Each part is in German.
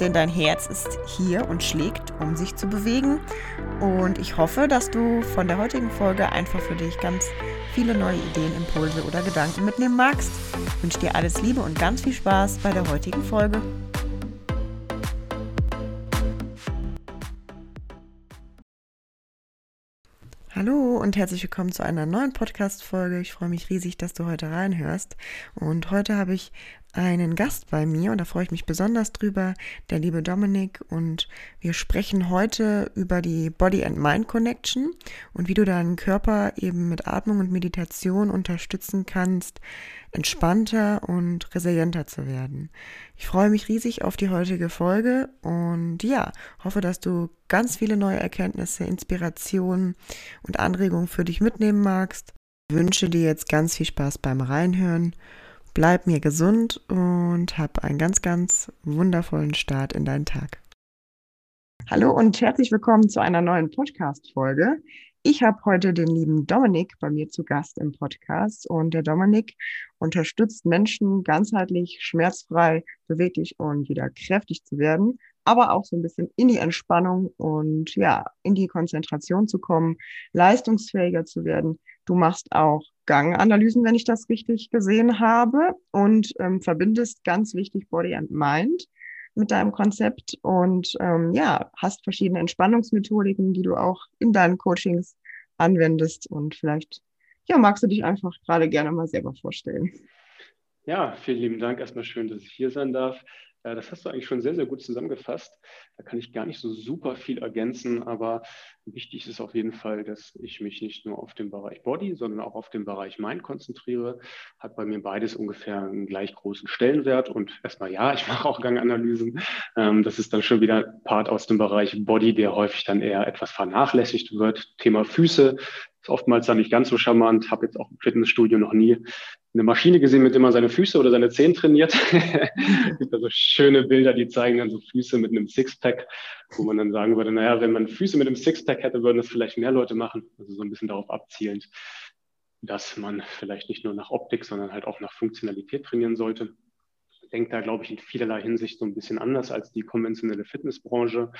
denn dein Herz ist hier und schlägt, um sich zu bewegen. Und ich hoffe, dass du von der heutigen Folge einfach für dich ganz viele neue Ideen, Impulse oder Gedanken mitnehmen magst. Ich wünsche dir alles Liebe und ganz viel Spaß bei der heutigen Folge. Hallo und herzlich willkommen zu einer neuen Podcast-Folge. Ich freue mich riesig, dass du heute reinhörst. Und heute habe ich einen Gast bei mir und da freue ich mich besonders drüber, der liebe Dominik. Und wir sprechen heute über die Body and Mind Connection und wie du deinen Körper eben mit Atmung und Meditation unterstützen kannst, entspannter und resilienter zu werden. Ich freue mich riesig auf die heutige Folge und ja, hoffe, dass du ganz viele neue Erkenntnisse, Inspirationen und Anregungen für dich mitnehmen magst. Ich wünsche dir jetzt ganz viel Spaß beim Reinhören Bleib mir gesund und hab einen ganz, ganz wundervollen Start in deinen Tag. Hallo und herzlich willkommen zu einer neuen Podcast-Folge. Ich habe heute den lieben Dominik bei mir zu Gast im Podcast und der Dominik unterstützt Menschen ganzheitlich, schmerzfrei, beweglich und wieder kräftig zu werden, aber auch so ein bisschen in die Entspannung und ja, in die Konzentration zu kommen, leistungsfähiger zu werden. Du machst auch Ganganalysen, wenn ich das richtig gesehen habe, und ähm, verbindest ganz wichtig Body and Mind mit deinem Konzept und ähm, ja, hast verschiedene Entspannungsmethodiken, die du auch in deinen Coachings anwendest und vielleicht ja, magst du dich einfach gerade gerne mal selber vorstellen. Ja, vielen lieben Dank. Erstmal schön, dass ich hier sein darf. Äh, das hast du eigentlich schon sehr, sehr gut zusammengefasst. Da kann ich gar nicht so super viel ergänzen, aber wichtig ist auf jeden Fall, dass ich mich nicht nur auf den Bereich Body, sondern auch auf den Bereich Mind konzentriere. Hat bei mir beides ungefähr einen gleich großen Stellenwert. Und erstmal ja, ich mache auch Ganganalysen. Ähm, das ist dann schon wieder Part aus dem Bereich Body, der häufig dann eher etwas vernachlässigt wird. Thema Füße ist oftmals dann nicht ganz so charmant. Habe jetzt auch im Fitnessstudio noch nie eine Maschine gesehen, mit der man seine Füße oder seine Zehen trainiert. es gibt also schöne Bilder, die zeigen dann so Füße mit einem Sixpack, wo man dann sagen würde, naja, wenn man Füße mit einem Sixpack hätte, würden das vielleicht mehr Leute machen. Also so ein bisschen darauf abzielend, dass man vielleicht nicht nur nach Optik, sondern halt auch nach Funktionalität trainieren sollte denkt da, glaube ich, in vielerlei Hinsicht so ein bisschen anders als die konventionelle Fitnessbranche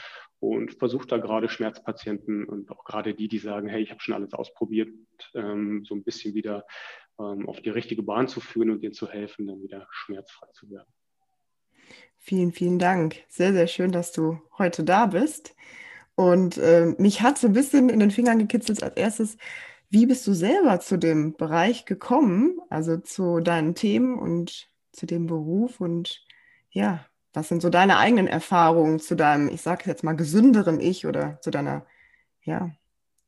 und versucht da gerade Schmerzpatienten und auch gerade die, die sagen, hey, ich habe schon alles ausprobiert, ähm, so ein bisschen wieder ähm, auf die richtige Bahn zu führen und denen zu helfen, dann wieder schmerzfrei zu werden. Vielen, vielen Dank. Sehr, sehr schön, dass du heute da bist. Und äh, mich hat so ein bisschen in den Fingern gekitzelt als erstes, wie bist du selber zu dem Bereich gekommen, also zu deinen Themen und zu dem Beruf und ja, was sind so deine eigenen Erfahrungen zu deinem, ich sage jetzt mal, gesünderen Ich oder zu deiner, ja,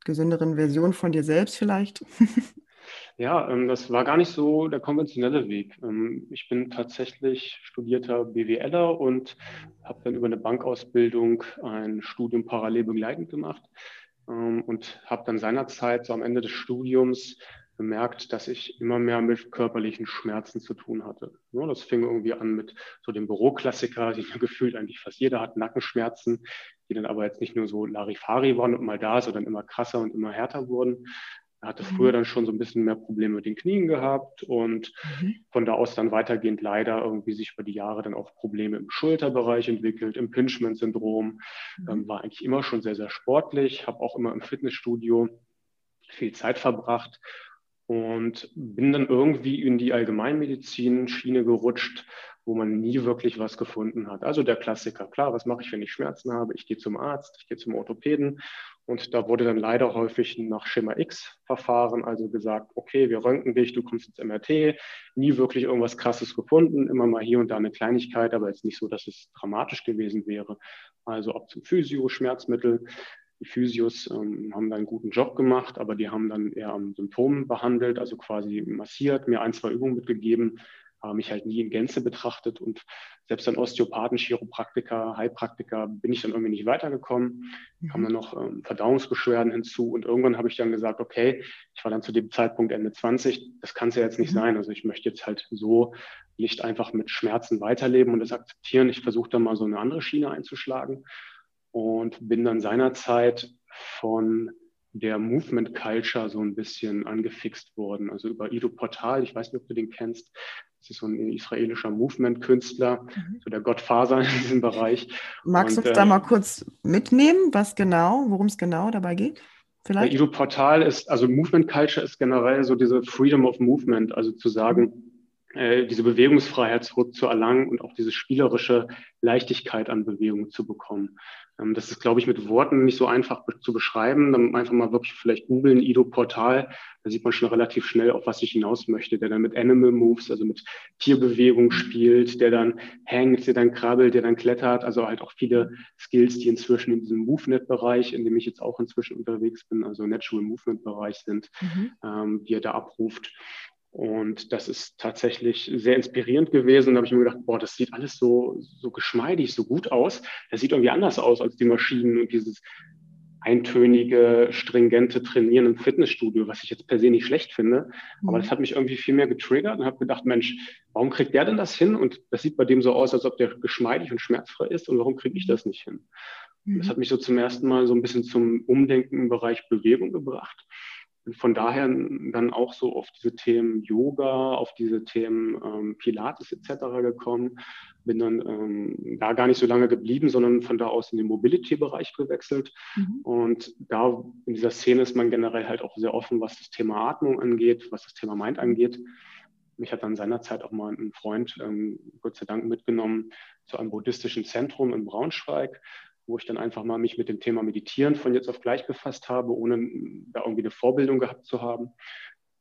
gesünderen Version von dir selbst vielleicht? Ja, ähm, das war gar nicht so der konventionelle Weg. Ähm, ich bin tatsächlich studierter BWLer und habe dann über eine Bankausbildung ein Studium parallel begleitend gemacht ähm, und habe dann seinerzeit so am Ende des Studiums bemerkt, dass ich immer mehr mit körperlichen Schmerzen zu tun hatte. Das fing irgendwie an mit so dem Büroklassiker, die mir gefühlt eigentlich fast jeder hat Nackenschmerzen, die dann aber jetzt nicht nur so Larifari waren und mal da, sondern immer krasser und immer härter wurden. Er hatte mhm. früher dann schon so ein bisschen mehr Probleme mit den Knien gehabt und mhm. von da aus dann weitergehend leider irgendwie sich über die Jahre dann auch Probleme im Schulterbereich entwickelt, Impingement-Syndrom. Mhm. Ähm, war eigentlich immer schon sehr, sehr sportlich, habe auch immer im Fitnessstudio viel Zeit verbracht und bin dann irgendwie in die Allgemeinmedizin-Schiene gerutscht, wo man nie wirklich was gefunden hat. Also der Klassiker, klar, was mache ich, wenn ich Schmerzen habe? Ich gehe zum Arzt, ich gehe zum Orthopäden und da wurde dann leider häufig nach Schema X verfahren, also gesagt, okay, wir röntgen dich, du kommst ins MRT, nie wirklich irgendwas Krasses gefunden, immer mal hier und da eine Kleinigkeit, aber jetzt nicht so, dass es dramatisch gewesen wäre. Also ab zum Physio, Schmerzmittel, die Physios ähm, haben da einen guten Job gemacht, aber die haben dann eher am Symptom behandelt, also quasi massiert, mir ein, zwei Übungen mitgegeben. aber mich halt nie in Gänze betrachtet und selbst an Osteopathen, Chiropraktiker, Heilpraktiker bin ich dann irgendwie nicht weitergekommen. Mhm. Kamen dann noch ähm, Verdauungsbeschwerden hinzu und irgendwann habe ich dann gesagt, okay, ich war dann zu dem Zeitpunkt Ende 20, das kann es ja jetzt nicht mhm. sein. Also ich möchte jetzt halt so nicht einfach mit Schmerzen weiterleben und das akzeptieren. Ich versuche dann mal so eine andere Schiene einzuschlagen und bin dann seinerzeit von der Movement Culture so ein bisschen angefixt worden. Also über Ido Portal, ich weiß nicht, ob du den kennst. Das ist so ein israelischer Movement-Künstler, mhm. so der Gottfaser in diesem Bereich. Magst du uns äh, da mal kurz mitnehmen, was genau, worum es genau dabei geht? Vielleicht? Ido Portal ist, also Movement Culture ist generell so diese Freedom of Movement, also zu sagen, äh, diese Bewegungsfreiheit zurückzuerlangen und auch diese spielerische Leichtigkeit an Bewegung zu bekommen. Ähm, das ist, glaube ich, mit Worten nicht so einfach zu beschreiben. Dann einfach mal wirklich vielleicht googeln, Ido Portal. Da sieht man schon relativ schnell, auf was ich hinaus möchte. Der dann mit Animal Moves, also mit Tierbewegung spielt, der dann hängt, der dann krabbelt, der dann klettert. Also halt auch viele Skills, die inzwischen in diesem Movement-Bereich, in dem ich jetzt auch inzwischen unterwegs bin, also Natural Movement-Bereich sind, mhm. ähm, die er da abruft. Und das ist tatsächlich sehr inspirierend gewesen. Da habe ich mir gedacht, boah, das sieht alles so, so geschmeidig, so gut aus. Das sieht irgendwie anders aus als die Maschinen und dieses eintönige, stringente Trainieren im Fitnessstudio, was ich jetzt per se nicht schlecht finde. Aber mhm. das hat mich irgendwie viel mehr getriggert und habe gedacht, Mensch, warum kriegt der denn das hin? Und das sieht bei dem so aus, als ob der geschmeidig und schmerzfrei ist. Und warum kriege ich das nicht hin? Mhm. Das hat mich so zum ersten Mal so ein bisschen zum Umdenken im Bereich Bewegung gebracht bin von daher dann auch so auf diese Themen Yoga, auf diese Themen ähm, Pilates etc. gekommen. Bin dann ähm, da gar nicht so lange geblieben, sondern von da aus in den Mobility-Bereich gewechselt. Mhm. Und da in dieser Szene ist man generell halt auch sehr offen, was das Thema Atmung angeht, was das Thema Mind angeht. Mich hat dann seinerzeit auch mal ein Freund, ähm, Gott sei Dank, mitgenommen zu einem buddhistischen Zentrum in Braunschweig, wo ich dann einfach mal mich mit dem Thema Meditieren von jetzt auf gleich befasst habe, ohne da irgendwie eine Vorbildung gehabt zu haben.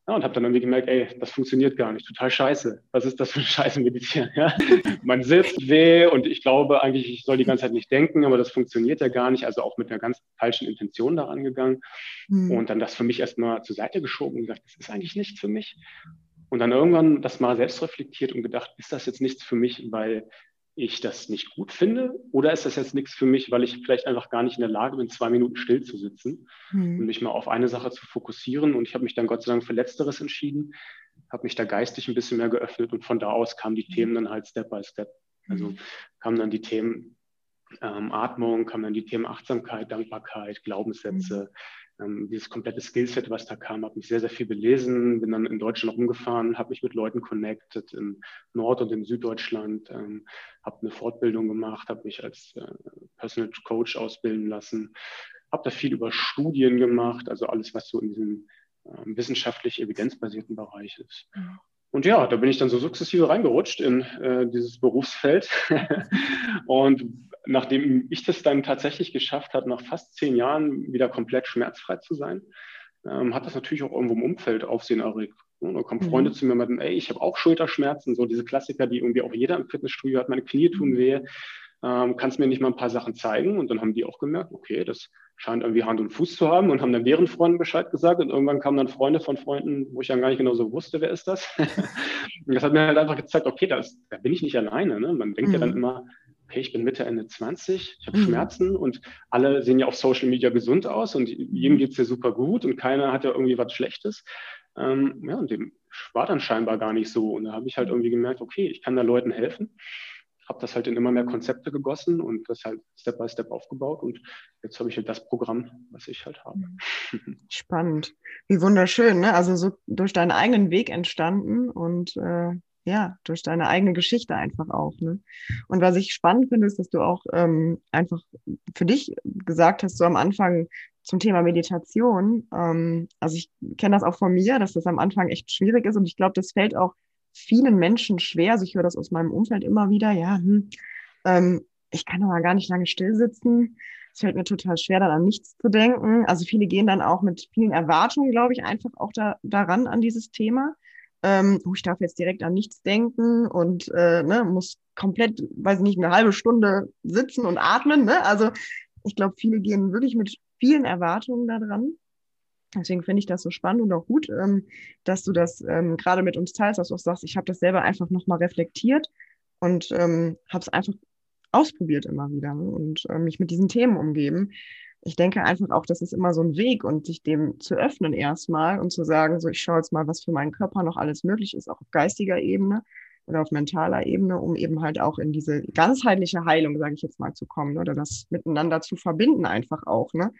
Ja, und habe dann irgendwie gemerkt, ey, das funktioniert gar nicht, total scheiße. Was ist das für ein Scheiße Meditieren? Ja? Man sitzt weh und ich glaube eigentlich, ich soll die ganze Zeit nicht denken, aber das funktioniert ja gar nicht. Also auch mit einer ganz falschen Intention daran gegangen. Mhm. Und dann das für mich erstmal zur Seite geschoben und gesagt, das ist eigentlich nichts für mich. Und dann irgendwann das mal selbst reflektiert und gedacht, ist das jetzt nichts für mich, weil ich das nicht gut finde? Oder ist das jetzt nichts für mich, weil ich vielleicht einfach gar nicht in der Lage bin, zwei Minuten still zu sitzen mhm. und mich mal auf eine Sache zu fokussieren? Und ich habe mich dann Gott sei Dank für Letzteres entschieden, habe mich da geistig ein bisschen mehr geöffnet und von da aus kamen die Themen dann halt Step by Step. Also hm. kamen dann die Themen ähm, Atmung, kamen dann die Themen Achtsamkeit, Dankbarkeit, Glaubenssätze, mhm ähm, dieses komplette Skillset, was da kam, habe mich sehr, sehr viel belesen, bin dann in Deutschland rumgefahren, habe mich mit Leuten connected in Nord- und in Süddeutschland, ähm, habe eine Fortbildung gemacht, habe mich als äh, Personal Coach ausbilden lassen, habe da viel über Studien gemacht, also alles, was so in diesem äh, wissenschaftlich evidenzbasierten Bereich ist. Mhm. Und ja, da bin ich dann so sukzessive reingerutscht in äh, dieses Berufsfeld. und nachdem ich das dann tatsächlich geschafft habe, nach fast zehn Jahren wieder komplett schmerzfrei zu sein, ähm, hat das natürlich auch irgendwo im Umfeld Aufsehen erregt. Und da kommen Freunde mhm. zu mir und meinen, ey, ich habe auch Schulterschmerzen, so diese Klassiker, die irgendwie auch jeder im Fitnessstudio hat, meine Knie tun weh. Ähm, kannst mir nicht mal ein paar Sachen zeigen? Und dann haben die auch gemerkt, okay, das scheint irgendwie Hand und Fuß zu haben und haben dann deren Freunden Bescheid gesagt. Und irgendwann kamen dann Freunde von Freunden, wo ich dann gar nicht genau so wusste, wer ist das. und das hat mir halt einfach gezeigt, okay, das, da bin ich nicht alleine. Ne? Man denkt mhm. ja dann mhm. immer, okay, ich bin Mitte, Ende 20, ich habe mhm. Schmerzen und alle sehen ja auf Social Media gesund aus und jedem geht es ja super gut und keiner hat ja irgendwie was Schlechtes. Ähm, ja, und dem war dann scheinbar gar nicht so. Und da habe ich halt irgendwie gemerkt, okay, ich kann da Leuten helfen habe das halt in immer mehr Konzepte gegossen und das halt Step by Step aufgebaut und jetzt habe ich halt das Programm, was ich halt habe. Spannend. Wie wunderschön, ne? Also so durch deinen eigenen Weg entstanden und äh, ja, durch deine eigene Geschichte einfach auch. Ne? Und was ich spannend finde, ist, dass du auch ähm, einfach für dich gesagt hast, so am Anfang zum Thema Meditation. Ähm, also ich kenne das auch von mir, dass das am Anfang echt schwierig ist und ich glaube, das fällt auch vielen Menschen schwer. Also ich höre das aus meinem Umfeld immer wieder. Ja, hm, ähm, ich kann aber gar nicht lange still sitzen. Es fällt mir total schwer, dann an nichts zu denken. Also viele gehen dann auch mit vielen Erwartungen, glaube ich, einfach auch da, daran an dieses Thema. Ähm, oh, ich darf jetzt direkt an nichts denken und äh, ne, muss komplett, weiß ich nicht, eine halbe Stunde sitzen und atmen. Ne? Also ich glaube, viele gehen wirklich mit vielen Erwartungen da dran. Deswegen finde ich das so spannend und auch gut, ähm, dass du das ähm, gerade mit uns teilst, dass du auch sagst, ich habe das selber einfach nochmal reflektiert und ähm, habe es einfach ausprobiert immer wieder ne? und äh, mich mit diesen Themen umgeben. Ich denke einfach auch, das ist immer so ein Weg und sich dem zu öffnen erstmal und zu sagen, so ich schaue jetzt mal, was für meinen Körper noch alles möglich ist, auch auf geistiger Ebene oder auf mentaler Ebene, um eben halt auch in diese ganzheitliche Heilung, sage ich jetzt mal, zu kommen ne? oder das miteinander zu verbinden einfach auch. Ne?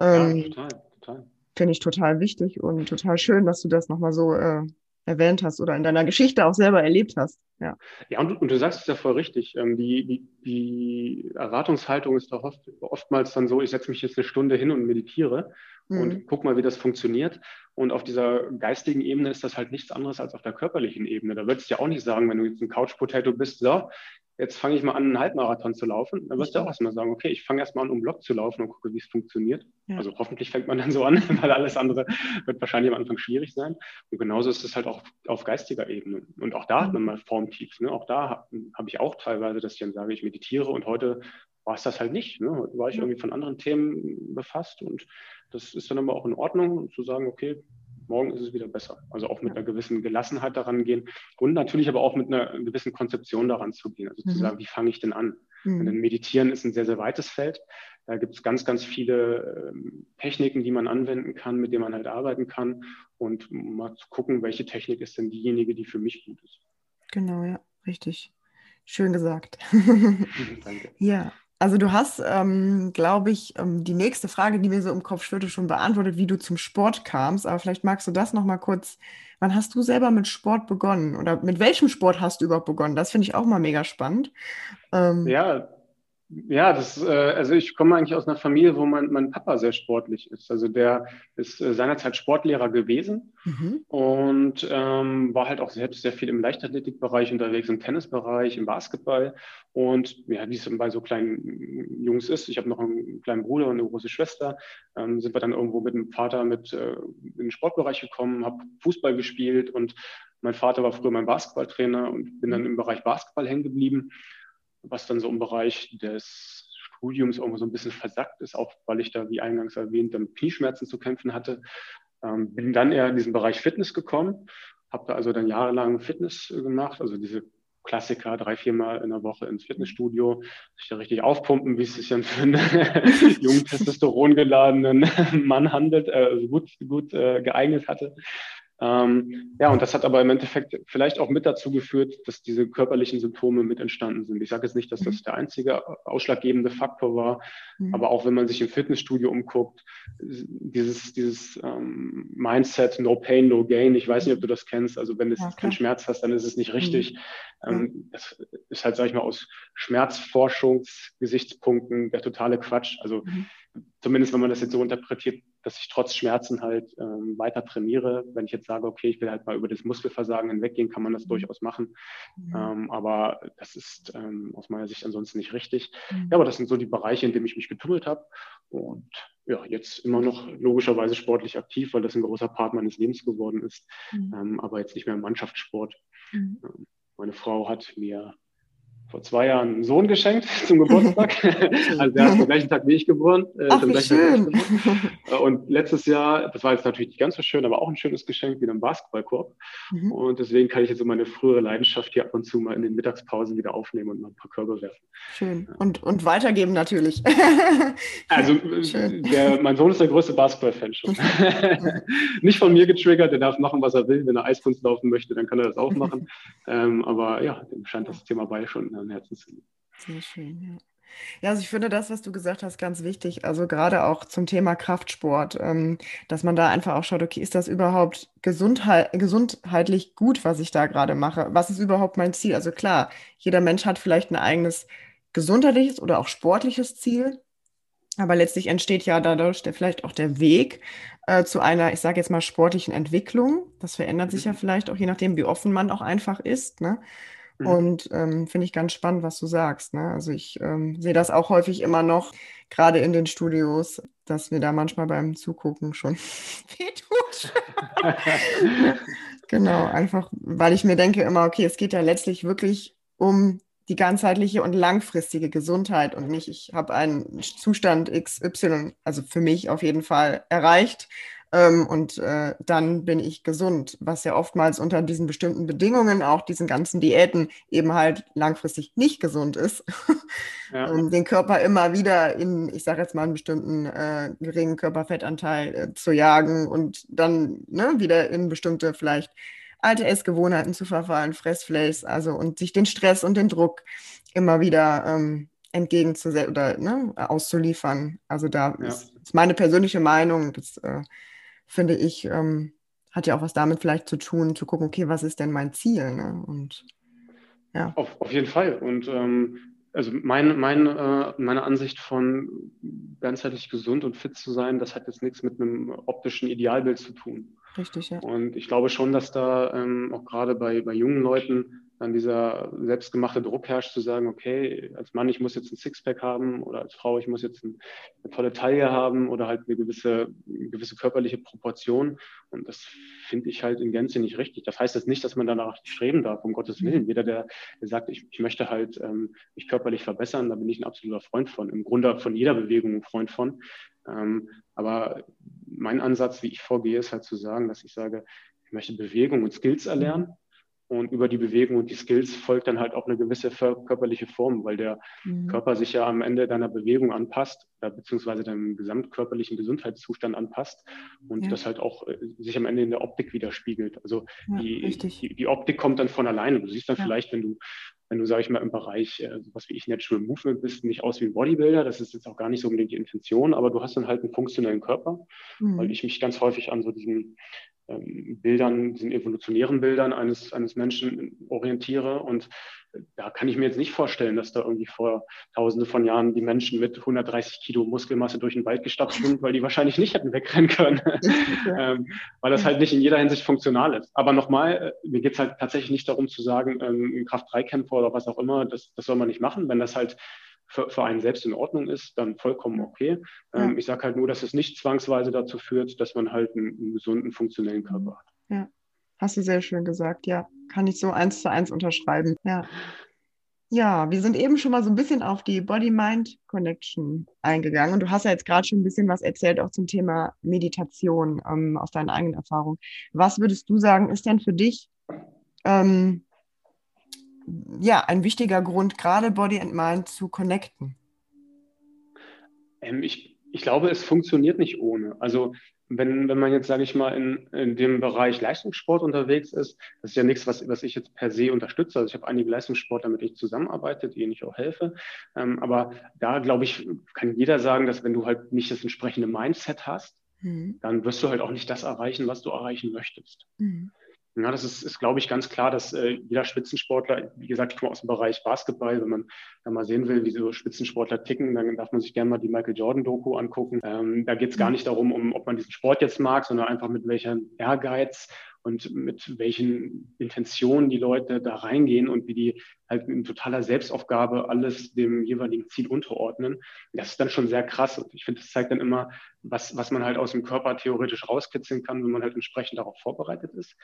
Ähm, ja, total, total finde ich total wichtig und total schön, dass du das nochmal so äh, erwähnt hast oder in deiner Geschichte auch selber erlebt hast. Ja, ja und, und du sagst es ja voll richtig. Ähm, die, die, die Erwartungshaltung ist doch oft, oftmals dann so, ich setze mich jetzt eine Stunde hin und meditiere mhm. und guck mal, wie das funktioniert. Und auf dieser geistigen Ebene ist das halt nichts anderes als auf der körperlichen Ebene. Da würdest du ja auch nicht sagen, wenn du jetzt ein Couch-Potato bist, so, jetzt fange ich mal an, einen Halbmarathon zu laufen, dann wirst du auch erstmal sagen, okay, ich fange erstmal an, um Block zu laufen und gucke, wie es funktioniert. Ja. Also hoffentlich fängt man dann so an, weil alles andere wird wahrscheinlich am Anfang schwierig sein. Und genauso ist es halt auch auf geistiger Ebene. Und auch da hat man mal Formtiefs. Ne? Auch da habe hab ich auch teilweise, dass ich dann sage, ich meditiere und heute war es das halt nicht. Ne? Heute war ich irgendwie von anderen Themen befasst und das ist dann aber auch in Ordnung, zu sagen, okay, morgen ist es wieder besser. Also auch mit einer gewissen Gelassenheit daran gehen und natürlich aber auch mit einer gewissen Konzeption daran zu gehen. Also mhm. zu sagen, wie fange ich denn an? Mhm. Denn Meditieren ist ein sehr, sehr weites Feld. Da gibt es ganz, ganz viele ähm, Techniken, die man anwenden kann, mit denen man halt arbeiten kann und mal zu gucken, welche Technik ist denn diejenige, die für mich gut ist. Genau, ja, richtig. Schön gesagt. Danke. Ja, also du hast, ähm, glaube ich, ähm, die nächste Frage, die mir so im Kopf schwirrte, schon beantwortet, wie du zum Sport kamst. Aber vielleicht magst du das noch mal kurz. Wann hast du selber mit Sport begonnen? Oder mit welchem Sport hast du überhaupt begonnen? Das finde ich auch mal mega spannend. Ähm, ja, ja, das, äh, also ich komme eigentlich aus einer Familie, wo mein, mein Papa sehr sportlich ist. Also der ist äh, seinerzeit Sportlehrer gewesen mhm. und ähm, war halt auch selbst sehr viel im Leichtathletikbereich unterwegs, im Tennisbereich, im Basketball. Und ja, wie es bei so kleinen Jungs ist, ich habe noch einen kleinen Bruder und eine große Schwester, ähm, sind wir dann irgendwo mit dem Vater mit äh, in den Sportbereich gekommen, habe Fußball gespielt und mein Vater war früher mein Basketballtrainer und bin dann im Bereich Basketball hängen geblieben was dann so im Bereich des Studiums irgendwo so ein bisschen versackt ist, auch weil ich da, wie eingangs erwähnt, mit Knieschmerzen zu kämpfen hatte. Ähm, bin dann eher in diesen Bereich Fitness gekommen, habe da also dann jahrelang Fitness gemacht, also diese Klassiker, drei, viermal in der Woche ins Fitnessstudio, sich da richtig aufpumpen, wie es sich dann für einen jungen Testosteron geladenen Mann handelt, äh, also gut, gut äh, geeignet hatte. Ähm, ja, und das hat aber im Endeffekt vielleicht auch mit dazu geführt, dass diese körperlichen Symptome mit entstanden sind. Ich sage jetzt nicht, dass das mhm. der einzige ausschlaggebende Faktor war, mhm. aber auch wenn man sich im Fitnessstudio umguckt, dieses, dieses ähm, Mindset, no pain, no gain, ich weiß nicht, ob du das kennst, also wenn du ja, keinen Schmerz hast, dann ist es nicht richtig. Mhm. Ähm, das ist halt, sage ich mal, aus Schmerzforschungsgesichtspunkten der totale Quatsch. Also mhm. zumindest, wenn man das jetzt so interpretiert, dass ich trotz Schmerzen halt ähm, weiter trainiere. Wenn ich jetzt sage, okay, ich will halt mal über das Muskelversagen hinweggehen, kann man das mhm. durchaus machen. Mhm. Ähm, aber das ist ähm, aus meiner Sicht ansonsten nicht richtig. Mhm. Ja, aber das sind so die Bereiche, in denen ich mich getummelt habe. Und ja, jetzt immer noch logischerweise sportlich aktiv, weil das ein großer Part meines Lebens geworden ist. Mhm. Ähm, aber jetzt nicht mehr im Mannschaftssport. Mhm. Meine Frau hat mir vor zwei Jahren einen Sohn geschenkt zum Geburtstag. also der ist am gleichen Tag wie ich geboren. Äh, Ach, wie schön. Äh, und letztes Jahr, das war jetzt natürlich nicht ganz so schön, aber auch ein schönes Geschenk, wieder ein Basketballkorb. Mhm. Und deswegen kann ich jetzt so meine frühere Leidenschaft hier ab und zu mal in den Mittagspausen wieder aufnehmen und mal ein paar Körbe werfen. Schön. Und, und weitergeben natürlich. also der, mein Sohn ist der größte Basketball-Fan schon. nicht von mir getriggert, der darf machen, was er will. Wenn er Eiskunst laufen möchte, dann kann er das auch machen. ähm, aber ja, dem scheint das Thema Ball schon am Herzen zu liegen. Sehr schön, ja. Ja, also ich finde das, was du gesagt hast, ganz wichtig. Also gerade auch zum Thema Kraftsport, ähm, dass man da einfach auch schaut, okay, ist das überhaupt gesundheit, gesundheitlich gut, was ich da gerade mache? Was ist überhaupt mein Ziel? Also klar, jeder Mensch hat vielleicht ein eigenes gesundheitliches oder auch sportliches Ziel, aber letztlich entsteht ja dadurch der, vielleicht auch der Weg äh, zu einer, ich sage jetzt mal, sportlichen Entwicklung. Das verändert sich ja mhm. vielleicht auch, je nachdem, wie offen man auch einfach ist. Ne? Mhm. Und ähm, finde ich ganz spannend, was du sagst. Ne? Also ich ähm, sehe das auch häufig immer noch, gerade in den Studios, dass mir da manchmal beim Zugucken schon wehtut. genau, einfach, weil ich mir denke immer, okay, es geht ja letztlich wirklich um die ganzheitliche und langfristige Gesundheit und nicht, ich habe einen Zustand XY, also für mich auf jeden Fall erreicht ähm, und äh, dann bin ich gesund, was ja oftmals unter diesen bestimmten Bedingungen, auch diesen ganzen Diäten, eben halt langfristig nicht gesund ist. Ja. ähm, den Körper immer wieder in, ich sage jetzt mal, einen bestimmten äh, geringen Körperfettanteil äh, zu jagen und dann ne, wieder in bestimmte vielleicht alte Essgewohnheiten zu verfallen, Fressflays, also und sich den Stress und den Druck immer wieder ähm, entgegenzusetzen oder ne, auszuliefern. Also da ja. ist, ist, meine persönliche Meinung, das äh, finde ich, ähm, hat ja auch was damit vielleicht zu tun, zu gucken, okay, was ist denn mein Ziel? Ne? Und ja. Auf, auf jeden Fall. Und ähm, also mein, mein, äh, meine Ansicht von ganzheitlich gesund und fit zu sein, das hat jetzt nichts mit einem optischen Idealbild zu tun. Richtig, ja. Und ich glaube schon, dass da ähm, auch gerade bei, bei jungen Leuten dann dieser selbstgemachte Druck herrscht, zu sagen, okay, als Mann, ich muss jetzt ein Sixpack haben oder als Frau, ich muss jetzt ein, eine tolle Taille haben oder halt eine gewisse, eine gewisse körperliche Proportion. Und das finde ich halt in Gänze nicht richtig. Das heißt jetzt nicht, dass man danach streben darf, um Gottes Willen. Jeder, der, der sagt, ich, ich möchte halt ähm, mich körperlich verbessern, da bin ich ein absoluter Freund von. Im Grunde von jeder Bewegung ein Freund von. Ähm, aber mein Ansatz, wie ich vorgehe, ist halt zu sagen, dass ich sage, ich möchte Bewegung und Skills erlernen und über die Bewegung und die Skills folgt dann halt auch eine gewisse körperliche Form, weil der mhm. Körper sich ja am Ende deiner Bewegung anpasst, beziehungsweise deinem gesamtkörperlichen Gesundheitszustand anpasst und ja. das halt auch äh, sich am Ende in der Optik widerspiegelt. Also ja, die, die, die, Optik kommt dann von alleine. Du siehst dann ja. vielleicht, wenn du, wenn du, sag ich mal, im Bereich äh, sowas wie ich Natural Movement bist, nicht aus wie ein Bodybuilder. Das ist jetzt auch gar nicht so unbedingt die Intention, aber du hast dann halt einen funktionellen Körper, mhm. weil ich mich ganz häufig an so diesen Bildern, diesen evolutionären Bildern eines, eines Menschen orientiere. Und da kann ich mir jetzt nicht vorstellen, dass da irgendwie vor tausende von Jahren die Menschen mit 130 Kilo Muskelmasse durch den Wald gestapft sind, weil die wahrscheinlich nicht hätten wegrennen können, ähm, weil das halt nicht in jeder Hinsicht funktional ist. Aber nochmal, äh, mir geht es halt tatsächlich nicht darum zu sagen, ähm, ein Kraft-3-Kämpfer oder was auch immer, das, das soll man nicht machen. Wenn das halt für, für einen selbst in Ordnung ist, dann vollkommen okay. Ähm, ja. Ich sage halt nur, dass es nicht zwangsweise dazu führt, dass man halt einen, einen gesunden, funktionellen Körper hat. Ja, hast du sehr schön gesagt. Ja, kann ich so eins zu eins unterschreiben. Ja. Ja, wir sind eben schon mal so ein bisschen auf die Body-Mind-Connection eingegangen. Und du hast ja jetzt gerade schon ein bisschen was erzählt, auch zum Thema Meditation ähm, aus deinen eigenen Erfahrungen. Was würdest du sagen, ist denn für dich ähm, ja, ein wichtiger Grund, gerade Body and Mind zu connecten? Ähm, ich, ich glaube, es funktioniert nicht ohne. Also wenn, wenn man jetzt, sage ich mal, in, in dem Bereich Leistungssport unterwegs ist, das ist ja nichts, was, was ich jetzt per se unterstütze. Also ich habe einige Leistungssportler, mit denen ich zusammenarbeite, denen ich auch helfe. Ähm, aber da, glaube ich, kann jeder sagen, dass wenn du halt nicht das entsprechende Mindset hast, mhm. dann wirst du halt auch nicht das erreichen, was du erreichen möchtest. Mhm. Ja, das ist, ist glaube ich, ganz klar, dass äh, jeder Spitzensportler, wie gesagt, ich komme aus dem Bereich Basketball, wenn man da mal sehen will, wie so Spitzensportler ticken, dann darf man sich gerne mal die Michael Jordan-Doku angucken. Ähm, da geht es gar mhm. nicht darum, um, ob man diesen Sport jetzt mag, sondern einfach mit welchem Ehrgeiz und mit welchen Intentionen die Leute da reingehen und wie die halt in totaler Selbstaufgabe alles dem jeweiligen Ziel unterordnen. Das ist dann schon sehr krass und ich finde, das zeigt dann immer, was, was man halt aus dem Körper theoretisch rauskitzeln kann, wenn man halt entsprechend darauf vorbereitet ist.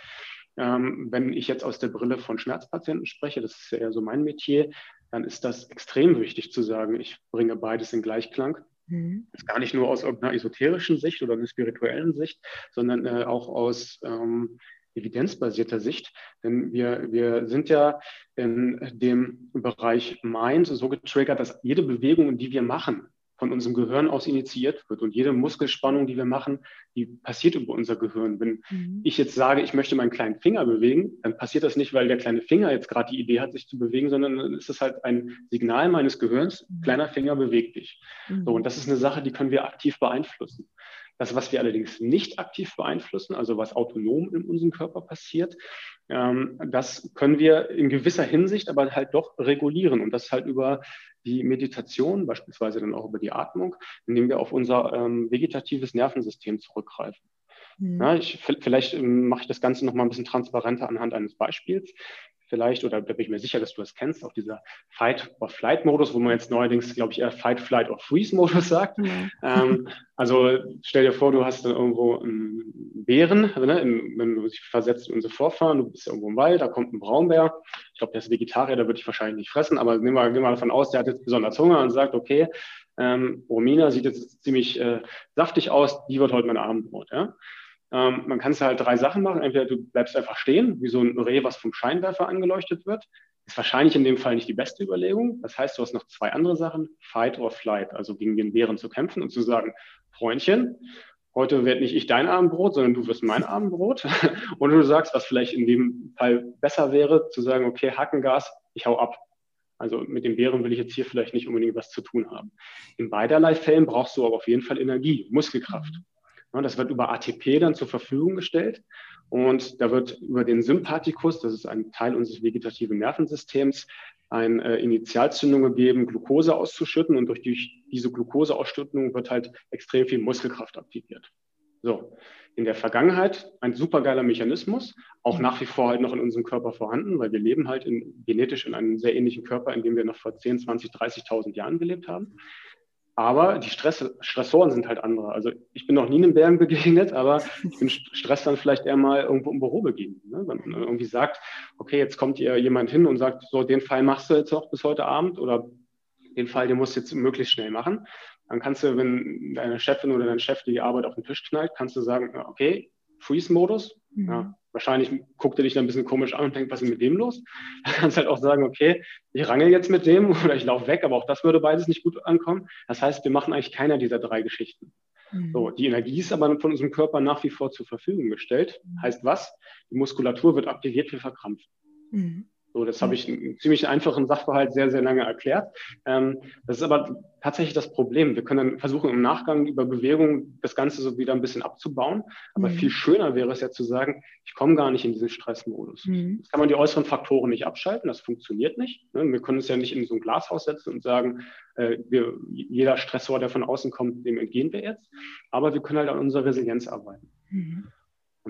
Ähm, wenn ich jetzt aus der Brille von Schmerzpatienten spreche, das ist ja eher so mein Metier, dann ist das extrem wichtig zu sagen, ich bringe beides in Gleichklang. Mhm. Das ist gar nicht nur aus irgendeiner esoterischen Sicht oder einer spirituellen Sicht, sondern äh, auch aus ähm, evidenzbasierter Sicht. Denn wir, wir sind ja in dem Bereich Mind so getriggert, dass jede Bewegung, die wir machen, von unserem Gehirn aus initiiert wird. Und jede Muskelspannung, die wir machen, die passiert über unser Gehirn. Wenn mhm. ich jetzt sage, ich möchte meinen kleinen Finger bewegen, dann passiert das nicht, weil der kleine Finger jetzt gerade die Idee hat, sich zu bewegen, sondern dann ist es halt ein Signal meines Gehirns, mhm. kleiner Finger beweg dich. Mhm. So, und das ist eine Sache, die können wir aktiv beeinflussen. Das, was wir allerdings nicht aktiv beeinflussen, also was autonom in unserem Körper passiert, ähm, das können wir in gewisser Hinsicht aber halt doch regulieren. Und das halt über die Meditation, beispielsweise dann auch über die Atmung, indem wir auf unser ähm, vegetatives Nervensystem zurückgreifen. Ja, ich, vielleicht ähm, mache ich das Ganze noch mal ein bisschen transparenter anhand eines Beispiels vielleicht, oder da bin ich mir sicher, dass du das kennst, auch dieser Fight-or-Flight-Modus, wo man jetzt neuerdings, glaube ich, eher Fight, Flight or Freeze-Modus sagt. Mhm. Ähm, also stell dir vor, du hast dann irgendwo einen Bären, ne, in, wenn du dich versetzt in unsere Vorfahren, du bist irgendwo im Wald, da kommt ein Braunbär. Ich glaube, der ist Vegetarier, der würde ich wahrscheinlich nicht fressen, aber nehmen wir, nehmen wir davon aus, der hat jetzt besonders Hunger und sagt, okay, ähm, Romina sieht jetzt ziemlich äh, saftig aus, die wird heute mein Abendbrot. Ja? Ähm, man kann es halt drei Sachen machen. Entweder du bleibst einfach stehen, wie so ein Reh, was vom Scheinwerfer angeleuchtet wird. Ist wahrscheinlich in dem Fall nicht die beste Überlegung. Das heißt, du hast noch zwei andere Sachen, Fight or Flight, also gegen den Bären zu kämpfen und zu sagen, Freundchen, heute wird nicht ich dein Abendbrot, sondern du wirst mein Abendbrot. Und du sagst, was vielleicht in dem Fall besser wäre, zu sagen, okay, Hackengas, ich hau ab. Also mit den Bären will ich jetzt hier vielleicht nicht unbedingt was zu tun haben. In beiderlei Fällen brauchst du aber auf jeden Fall Energie, Muskelkraft. Das wird über ATP dann zur Verfügung gestellt. Und da wird über den Sympathikus, das ist ein Teil unseres vegetativen Nervensystems, eine äh, Initialzündung gegeben, Glucose auszuschütten. Und durch die, diese Glucoseausschüttung wird halt extrem viel Muskelkraft aktiviert. So, in der Vergangenheit ein supergeiler Mechanismus, auch nach wie vor halt noch in unserem Körper vorhanden, weil wir leben halt in, genetisch in einem sehr ähnlichen Körper, in dem wir noch vor 10, 20, 30.000 Jahren gelebt haben. Aber die Stress, Stressoren sind halt andere. Also ich bin noch nie einem Bären begegnet, aber ich bin Stress dann vielleicht eher mal irgendwo im Büro begegnet. Ne? Wenn man irgendwie sagt, okay, jetzt kommt hier jemand hin und sagt, so den Fall machst du jetzt noch bis heute Abend oder den Fall, den musst du jetzt möglichst schnell machen. Dann kannst du, wenn deine Chefin oder dein Chef die Arbeit auf den Tisch knallt, kannst du sagen, okay, Freeze-Modus. Mhm. Ja, wahrscheinlich guckt er dich dann ein bisschen komisch an und denkt, was ist mit dem los? Dann kannst du halt auch sagen, okay, ich range jetzt mit dem oder ich laufe weg, aber auch das würde beides nicht gut ankommen. Das heißt, wir machen eigentlich keiner dieser drei Geschichten. Mhm. So, die Energie ist aber von unserem Körper nach wie vor zur Verfügung gestellt. Mhm. Heißt was? Die Muskulatur wird aktiviert, wir verkrampfen. So, das habe ich einen ziemlich einfachen Sachverhalt sehr, sehr lange erklärt. Ähm, das ist aber tatsächlich das Problem. Wir können dann versuchen, im Nachgang über Bewegung das Ganze so wieder ein bisschen abzubauen. Aber mhm. viel schöner wäre es ja zu sagen, ich komme gar nicht in diesen Stressmodus. Mhm. Jetzt kann man die äußeren Faktoren nicht abschalten. Das funktioniert nicht. Ne? Wir können es ja nicht in so ein Glashaus setzen und sagen, äh, wir, jeder Stressor, der von außen kommt, dem entgehen wir jetzt. Aber wir können halt an unserer Resilienz arbeiten. Mhm.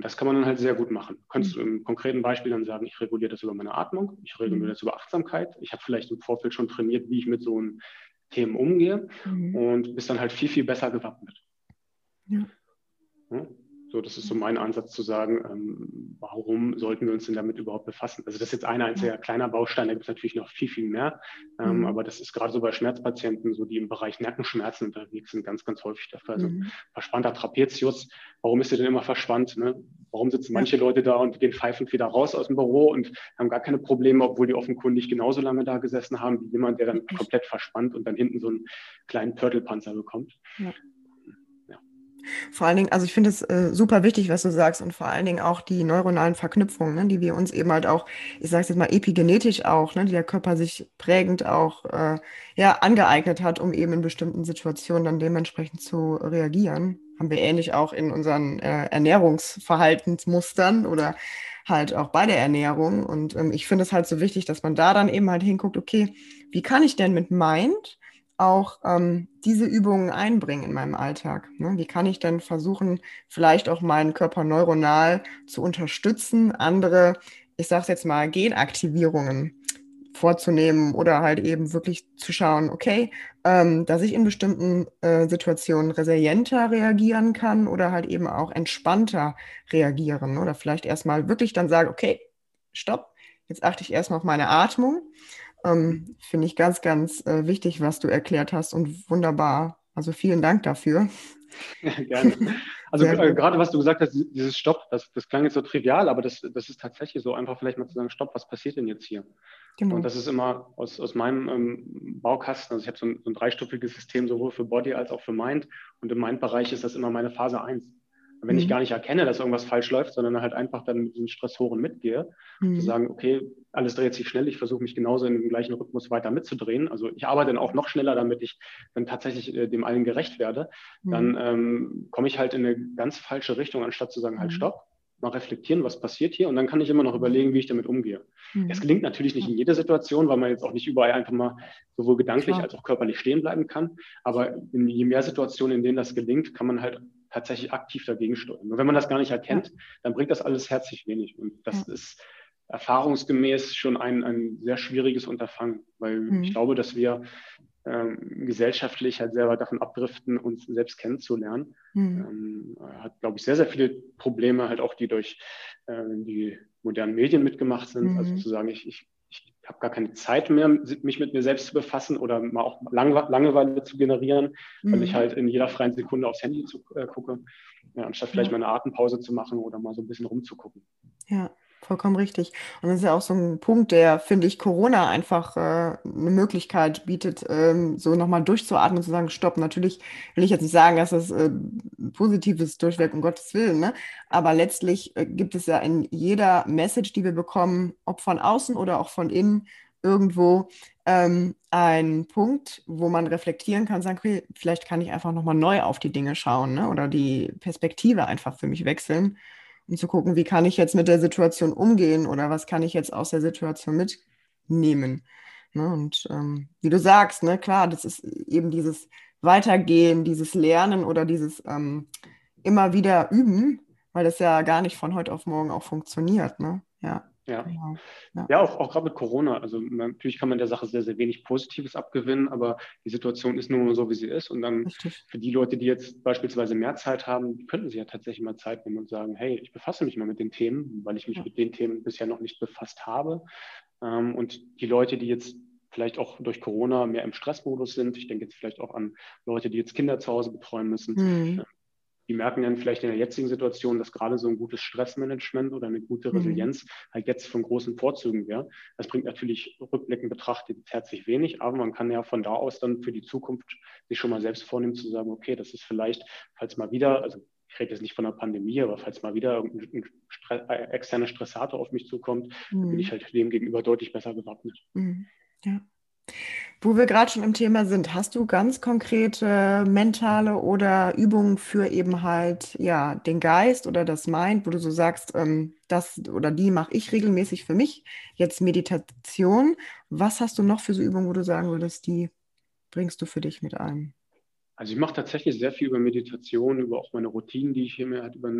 Und das kann man dann halt sehr gut machen. Du kannst mhm. im konkreten Beispiel dann sagen, ich reguliere das über meine Atmung, ich reguliere mhm. das über Achtsamkeit. Ich habe vielleicht im Vorfeld schon trainiert, wie ich mit so einem Themen umgehe mhm. und bist dann halt viel, viel besser gewappnet. Ja. So, das ist so mein Ansatz zu sagen, ähm, warum sollten wir uns denn damit überhaupt befassen? Also das ist jetzt ein einziger kleiner Baustein, da gibt es natürlich noch viel, viel mehr. Ähm, mhm. Aber das ist gerade so bei Schmerzpatienten, so die im Bereich Nackenschmerzen unterwegs sind, ganz, ganz häufig der Fall. Also mhm. verspannter Trapezius, warum ist der denn immer verspannt? Ne? Warum sitzen manche Leute da und gehen pfeifend wieder raus aus dem Büro und haben gar keine Probleme, obwohl die offenkundig genauso lange da gesessen haben, wie jemand, der dann komplett verspannt und dann hinten so einen kleinen Pörtelpanzer bekommt. Ja. Vor allen Dingen, also ich finde es äh, super wichtig, was du sagst und vor allen Dingen auch die neuronalen Verknüpfungen, ne, die wir uns eben halt auch, ich sage es jetzt mal epigenetisch auch, ne, die der Körper sich prägend auch äh, ja angeeignet hat, um eben in bestimmten Situationen dann dementsprechend zu reagieren. Haben wir ähnlich auch in unseren äh, Ernährungsverhaltensmustern oder halt auch bei der Ernährung. Und ähm, ich finde es halt so wichtig, dass man da dann eben halt hinguckt, okay, wie kann ich denn mit Mind auch ähm, diese Übungen einbringen in meinem Alltag? Ne? Wie kann ich denn versuchen, vielleicht auch meinen Körper neuronal zu unterstützen, andere, ich sage es jetzt mal, Genaktivierungen vorzunehmen oder halt eben wirklich zu schauen, okay, ähm, dass ich in bestimmten äh, Situationen resilienter reagieren kann oder halt eben auch entspannter reagieren oder vielleicht erstmal wirklich dann sagen, okay, stopp, jetzt achte ich erstmal auf meine Atmung ähm, Finde ich ganz, ganz äh, wichtig, was du erklärt hast und wunderbar. Also vielen Dank dafür. Ja, gerne. Also äh, gerade was du gesagt hast, dieses Stopp, das, das klang jetzt so trivial, aber das, das ist tatsächlich so einfach vielleicht mal zu sagen, Stopp, was passiert denn jetzt hier? Genau. Und das ist immer aus, aus meinem ähm, Baukasten, also ich habe so so ein dreistufiges System sowohl für Body als auch für Mind und im Mind-Bereich ist das immer meine Phase 1 wenn ich mhm. gar nicht erkenne, dass irgendwas falsch läuft, sondern halt einfach dann mit diesen Stressoren mitgehe, mhm. zu sagen, okay, alles dreht sich schnell, ich versuche mich genauso in dem gleichen Rhythmus weiter mitzudrehen. Also ich arbeite dann auch noch schneller, damit ich dann tatsächlich äh, dem allen gerecht werde. Mhm. Dann ähm, komme ich halt in eine ganz falsche Richtung, anstatt zu sagen, halt mhm. stopp, mal reflektieren, was passiert hier und dann kann ich immer noch überlegen, wie ich damit umgehe. Mhm. Es gelingt natürlich nicht in jeder Situation, weil man jetzt auch nicht überall einfach mal sowohl gedanklich Klar. als auch körperlich stehen bleiben kann. Aber in je mehr Situationen, in denen das gelingt, kann man halt tatsächlich aktiv dagegen steuern. Und wenn man das gar nicht erkennt, dann bringt das alles herzlich wenig. Und das ja. ist erfahrungsgemäß schon ein, ein sehr schwieriges Unterfangen, weil mhm. ich glaube, dass wir ähm, gesellschaftlich halt selber davon abdriften, uns selbst kennenzulernen. Mhm. Ähm, hat, glaube ich, sehr, sehr viele Probleme, halt auch die durch äh, die modernen Medien mitgemacht sind. Also mhm. Also zu sagen, ich, ich, ich habe gar keine Zeit mehr, mich mit mir selbst zu befassen oder mal auch Lang Langeweile zu generieren, mhm. weil ich halt in jeder freien Sekunde aufs Handy zu, äh, gucke, ja, anstatt vielleicht mal eine Atempause zu machen oder mal so ein bisschen rumzugucken. Ja, Vollkommen richtig. Und das ist ja auch so ein Punkt, der, finde ich, Corona einfach äh, eine Möglichkeit bietet, ähm, so nochmal durchzuatmen und zu sagen, stopp. Natürlich will ich jetzt nicht sagen, dass das äh, positives Durchweg, um Gottes Willen, ne? aber letztlich äh, gibt es ja in jeder Message, die wir bekommen, ob von außen oder auch von innen, irgendwo ähm, einen Punkt, wo man reflektieren kann, sagen, okay, vielleicht kann ich einfach nochmal neu auf die Dinge schauen ne? oder die Perspektive einfach für mich wechseln um zu gucken, wie kann ich jetzt mit der Situation umgehen oder was kann ich jetzt aus der Situation mitnehmen. Ne? Und ähm, wie du sagst, ne, klar, das ist eben dieses Weitergehen, dieses Lernen oder dieses ähm, immer wieder üben, weil das ja gar nicht von heute auf morgen auch funktioniert. Ne? Ja. Ja, genau. ja. ja auch, auch gerade mit Corona. Also natürlich kann man der Sache sehr, sehr wenig Positives abgewinnen, aber die Situation ist nun so, wie sie ist. Und dann Richtig. für die Leute, die jetzt beispielsweise mehr Zeit haben, die könnten sich ja tatsächlich mal Zeit nehmen und sagen, hey, ich befasse mich mal mit den Themen, weil ich mich ja. mit den Themen bisher noch nicht befasst habe. Ähm, und die Leute, die jetzt vielleicht auch durch Corona mehr im Stressmodus sind. Ich denke jetzt vielleicht auch an Leute, die jetzt Kinder zu Hause betreuen müssen. Mhm die merken dann vielleicht in der jetzigen Situation, dass gerade so ein gutes Stressmanagement oder eine gute mhm. Resilienz halt jetzt von großen Vorzügen wäre. Das bringt natürlich rückblickend betrachtet herzlich wenig, aber man kann ja von da aus dann für die Zukunft sich schon mal selbst vornehmen zu sagen, okay, das ist vielleicht, falls mal wieder, also ich rede jetzt nicht von einer Pandemie, aber falls mal wieder ein Stress, äh, externer Stressator auf mich zukommt, mhm. bin ich halt dem gegenüber deutlich besser gewappnet. Mhm. Ja. Wo wir gerade schon im Thema sind, hast du ganz konkrete mentale oder Übungen für eben halt ja den Geist oder das Mind, wo du so sagst, ähm, das oder die mache ich regelmäßig für mich. Jetzt Meditation. Was hast du noch für so Übungen, wo du sagen würdest, die bringst du für dich mit ein? Also ich mache tatsächlich sehr viel über Meditation, über auch meine Routinen, die ich hier mir halt über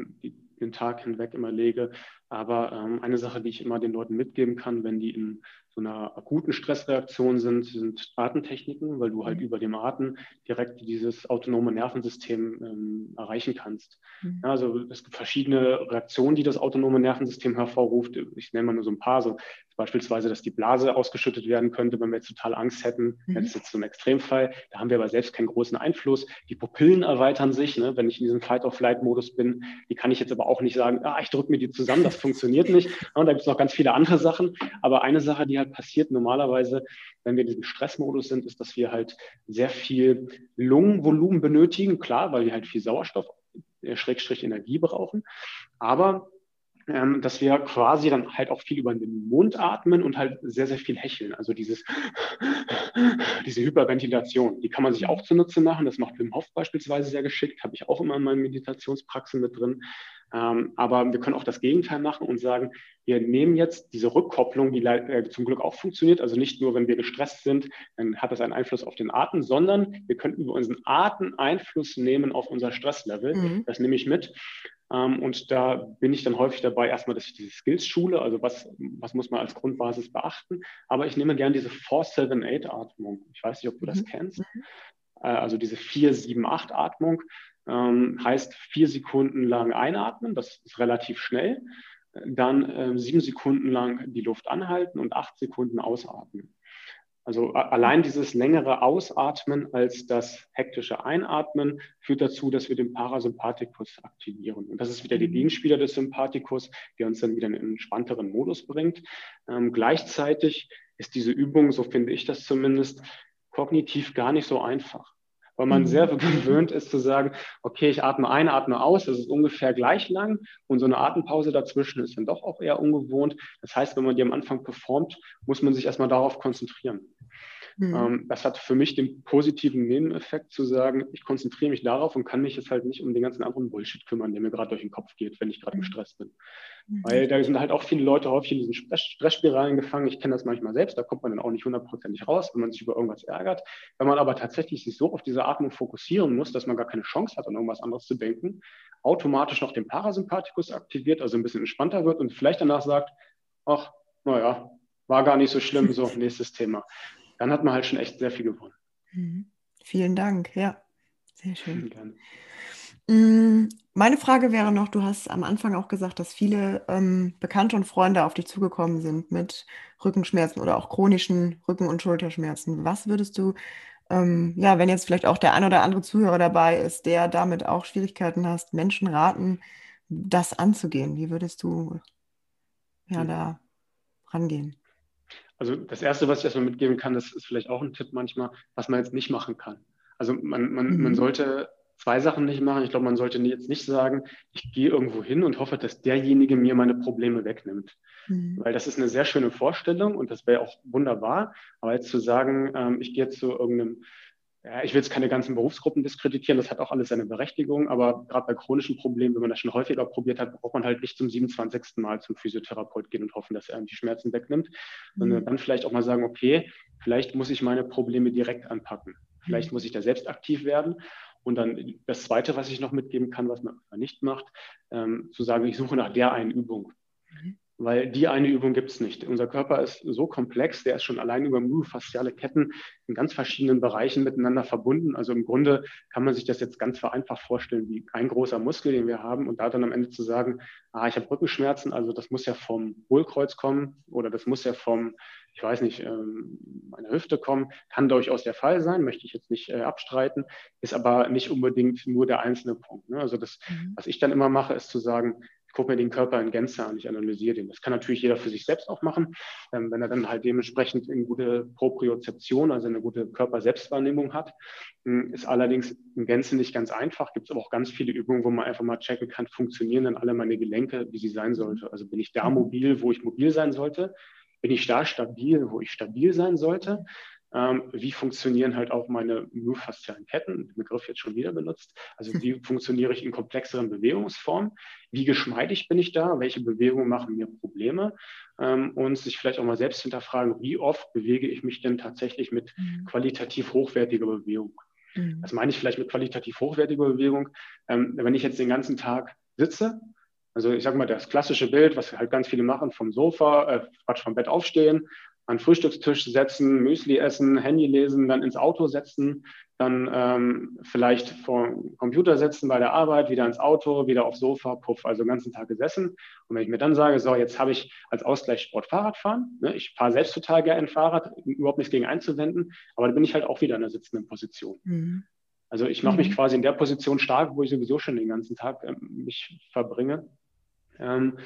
den Tag hinweg immer lege. Aber ähm, eine Sache, die ich immer den Leuten mitgeben kann, wenn die in so einer akuten Stressreaktion sind, sind Atemtechniken, weil du halt mhm. über dem Atem direkt dieses autonome Nervensystem ähm, erreichen kannst. Mhm. Ja, also es gibt verschiedene Reaktionen, die das autonome Nervensystem hervorruft. Ich nenne mal nur so ein paar, so beispielsweise, dass die Blase ausgeschüttet werden könnte, wenn wir jetzt total Angst hätten. Mhm. Das ist jetzt so ein Extremfall. Da haben wir aber selbst keinen großen Einfluss. Die Pupillen erweitern sich, ne? wenn ich in diesem Fight-of-Flight-Modus bin. Die kann ich jetzt aber auch nicht sagen, ah, ich drücke mir die zusammen, das funktioniert nicht. Und da gibt es noch ganz viele andere Sachen. Aber eine Sache, die halt passiert normalerweise, wenn wir in diesem Stressmodus sind, ist, dass wir halt sehr viel Lungenvolumen benötigen. Klar, weil wir halt viel Sauerstoff, äh, Schrägstrich Energie brauchen. Aber ähm, dass wir quasi dann halt auch viel über den Mund atmen und halt sehr, sehr viel hecheln. Also dieses, diese Hyperventilation, die kann man sich auch zunutze machen. Das macht Wim Hof beispielsweise sehr geschickt, habe ich auch immer in meinen Meditationspraxen mit drin. Ähm, aber wir können auch das Gegenteil machen und sagen, wir nehmen jetzt diese Rückkopplung, die äh, zum Glück auch funktioniert, also nicht nur, wenn wir gestresst sind, dann hat das einen Einfluss auf den Atem, sondern wir können über unseren Atem Einfluss nehmen auf unser Stresslevel. Mhm. Das nehme ich mit. Ähm, und da bin ich dann häufig dabei, erstmal, dass ich diese Skills schule, also was, was muss man als Grundbasis beachten. Aber ich nehme gerne diese 4-7-8-Atmung. Ich weiß nicht, ob du das mhm. kennst. Mhm. Äh, also diese 4-7-8-Atmung ähm, heißt vier Sekunden lang einatmen, das ist relativ schnell. Dann äh, sieben Sekunden lang die Luft anhalten und acht Sekunden ausatmen. Also allein dieses längere Ausatmen als das hektische Einatmen führt dazu, dass wir den Parasympathikus aktivieren. Und das ist wieder der mhm. Gegenspieler des Sympathikus, der uns dann wieder in einen entspannteren Modus bringt. Ähm, gleichzeitig ist diese Übung, so finde ich das zumindest, kognitiv gar nicht so einfach weil man sehr mhm. gewöhnt ist zu sagen, okay, ich atme ein, atme aus, das ist ungefähr gleich lang und so eine Atempause dazwischen ist dann doch auch eher ungewohnt. Das heißt, wenn man die am Anfang performt, muss man sich erstmal darauf konzentrieren. Mhm. Das hat für mich den positiven Nebeneffekt zu sagen, ich konzentriere mich darauf und kann mich jetzt halt nicht um den ganzen anderen Bullshit kümmern, der mir gerade durch den Kopf geht, wenn ich gerade im mhm. Stress bin. Mhm. Weil da sind halt auch viele Leute häufig in diesen Stressspiralen gefangen. Ich kenne das manchmal selbst, da kommt man dann auch nicht hundertprozentig raus, wenn man sich über irgendwas ärgert. Wenn man aber tatsächlich sich so auf diese Atmung fokussieren muss, dass man gar keine Chance hat, an irgendwas anderes zu denken, automatisch noch den Parasympathikus aktiviert, also ein bisschen entspannter wird und vielleicht danach sagt, ach, naja, war gar nicht so schlimm, so nächstes Thema dann hat man halt schon echt sehr viel gewonnen. Mhm. Vielen Dank, ja, sehr schön. Gerne. Mm, meine Frage wäre noch, du hast am Anfang auch gesagt, dass viele ähm, Bekannte und Freunde auf dich zugekommen sind mit Rückenschmerzen oder auch chronischen Rücken- und Schulterschmerzen. Was würdest du, ähm, ja, wenn jetzt vielleicht auch der ein oder andere Zuhörer dabei ist, der damit auch Schwierigkeiten hast, Menschen raten, das anzugehen? Wie würdest du ja Hm. da rangehen? Also das Erste, was ich erstmal mitgeben kann, das ist vielleicht auch ein Tipp manchmal, was man jetzt nicht machen kann. Also man, man, man Mhm. sollte zwei Sachen nicht machen. Ich glaube, man sollte jetzt nicht sagen, ich gehe irgendwo hin und hoffe, dass derjenige mir meine Probleme wegnimmt. Mhm. Weil das ist eine sehr schöne Vorstellung und das wäre auch wunderbar. Aber jetzt zu sagen, ähm, ich gehe jetzt zu irgendeinem ja, ich will jetzt keine ganzen Berufsgruppen diskreditieren, das hat auch alles seine Berechtigung, aber gerade bei chronischen Problemen, wenn man das schon häufiger probiert hat, braucht man halt nicht zum 27. Mal zum Physiotherapeut gehen und hoffen, dass er einem die Schmerzen wegnimmt, sondern Mhm. dann vielleicht auch mal sagen, okay, vielleicht muss ich meine Probleme direkt anpacken. Vielleicht muss ich da selbst aktiv werden. Und dann das Zweite, was ich noch mitgeben kann, was man nicht macht, ähm, zu sagen, ich suche nach der einen Übung. Mhm. Weil die eine Übung gibt es nicht. Unser Körper ist so komplex, der ist schon allein über myofasziale Ketten in ganz verschiedenen Bereichen miteinander verbunden. Also im Grunde kann man sich das jetzt ganz vereinfacht vorstellen wie ein großer Muskel, den wir haben. Und da dann am Ende zu sagen, ah, ich habe Rückenschmerzen, also das muss ja vom Hohlkreuz kommen oder das muss ja vom, ich weiß nicht, ähm, meiner Hüfte kommen, kann durchaus der Fall sein, möchte ich jetzt nicht äh, abstreiten, ist aber nicht unbedingt nur der einzelne Punkt. Ne? Also das, Mhm. was ich dann immer mache, ist zu sagen, gucke mir den Körper in Gänze an, ich analysiere den. Das kann natürlich jeder für sich selbst auch machen, ähm, wenn er dann halt dementsprechend eine gute Propriozeption, also eine gute Körperselbstwahrnehmung hat. Ähm, ist allerdings in Gänze nicht ganz einfach. Gibt es aber auch ganz viele Übungen, wo man einfach mal checken kann, funktionieren dann alle meine Gelenke, wie sie sein sollte. Also bin ich da mobil, wo ich mobil sein sollte? Bin ich da stabil, wo ich stabil sein sollte? Ähm, wie funktionieren halt auch meine myofaszialen Ketten, den Begriff jetzt schon wieder benutzt. Also wie funktioniere ich in komplexeren Bewegungsformen? Wie geschmeidig bin ich da? Welche Bewegungen machen mir Probleme? Ähm, und sich vielleicht auch mal selbst hinterfragen, wie oft bewege ich mich denn tatsächlich mit Mhm. qualitativ hochwertiger Bewegung? Mhm. Was meine ich vielleicht mit qualitativ hochwertiger Bewegung? Ähm, wenn ich jetzt den ganzen Tag sitze, also ich sage mal das klassische Bild, was halt ganz viele machen, vom Sofa, äh, Quatsch, vom Bett aufstehen, an Frühstückstisch setzen, Müsli essen, Handy lesen, dann ins Auto setzen, dann ähm, vielleicht vor dem Computer sitzen bei der Arbeit, wieder ins Auto, wieder aufs Sofa, puff, also den ganzen Tag gesessen. Und wenn ich mir dann sage, so, jetzt habe ich als Ausgleichssport Fahrradfahren, ne, ich fahre selbst total gerne Fahrrad, überhaupt nichts gegen einzuwenden, aber da bin ich halt auch wieder in der sitzenden Position. Mhm. Also ich mache mich Mhm. quasi in der Position stark, wo ich sowieso schon den ganzen Tag ähm, mich verbringe. Ähm,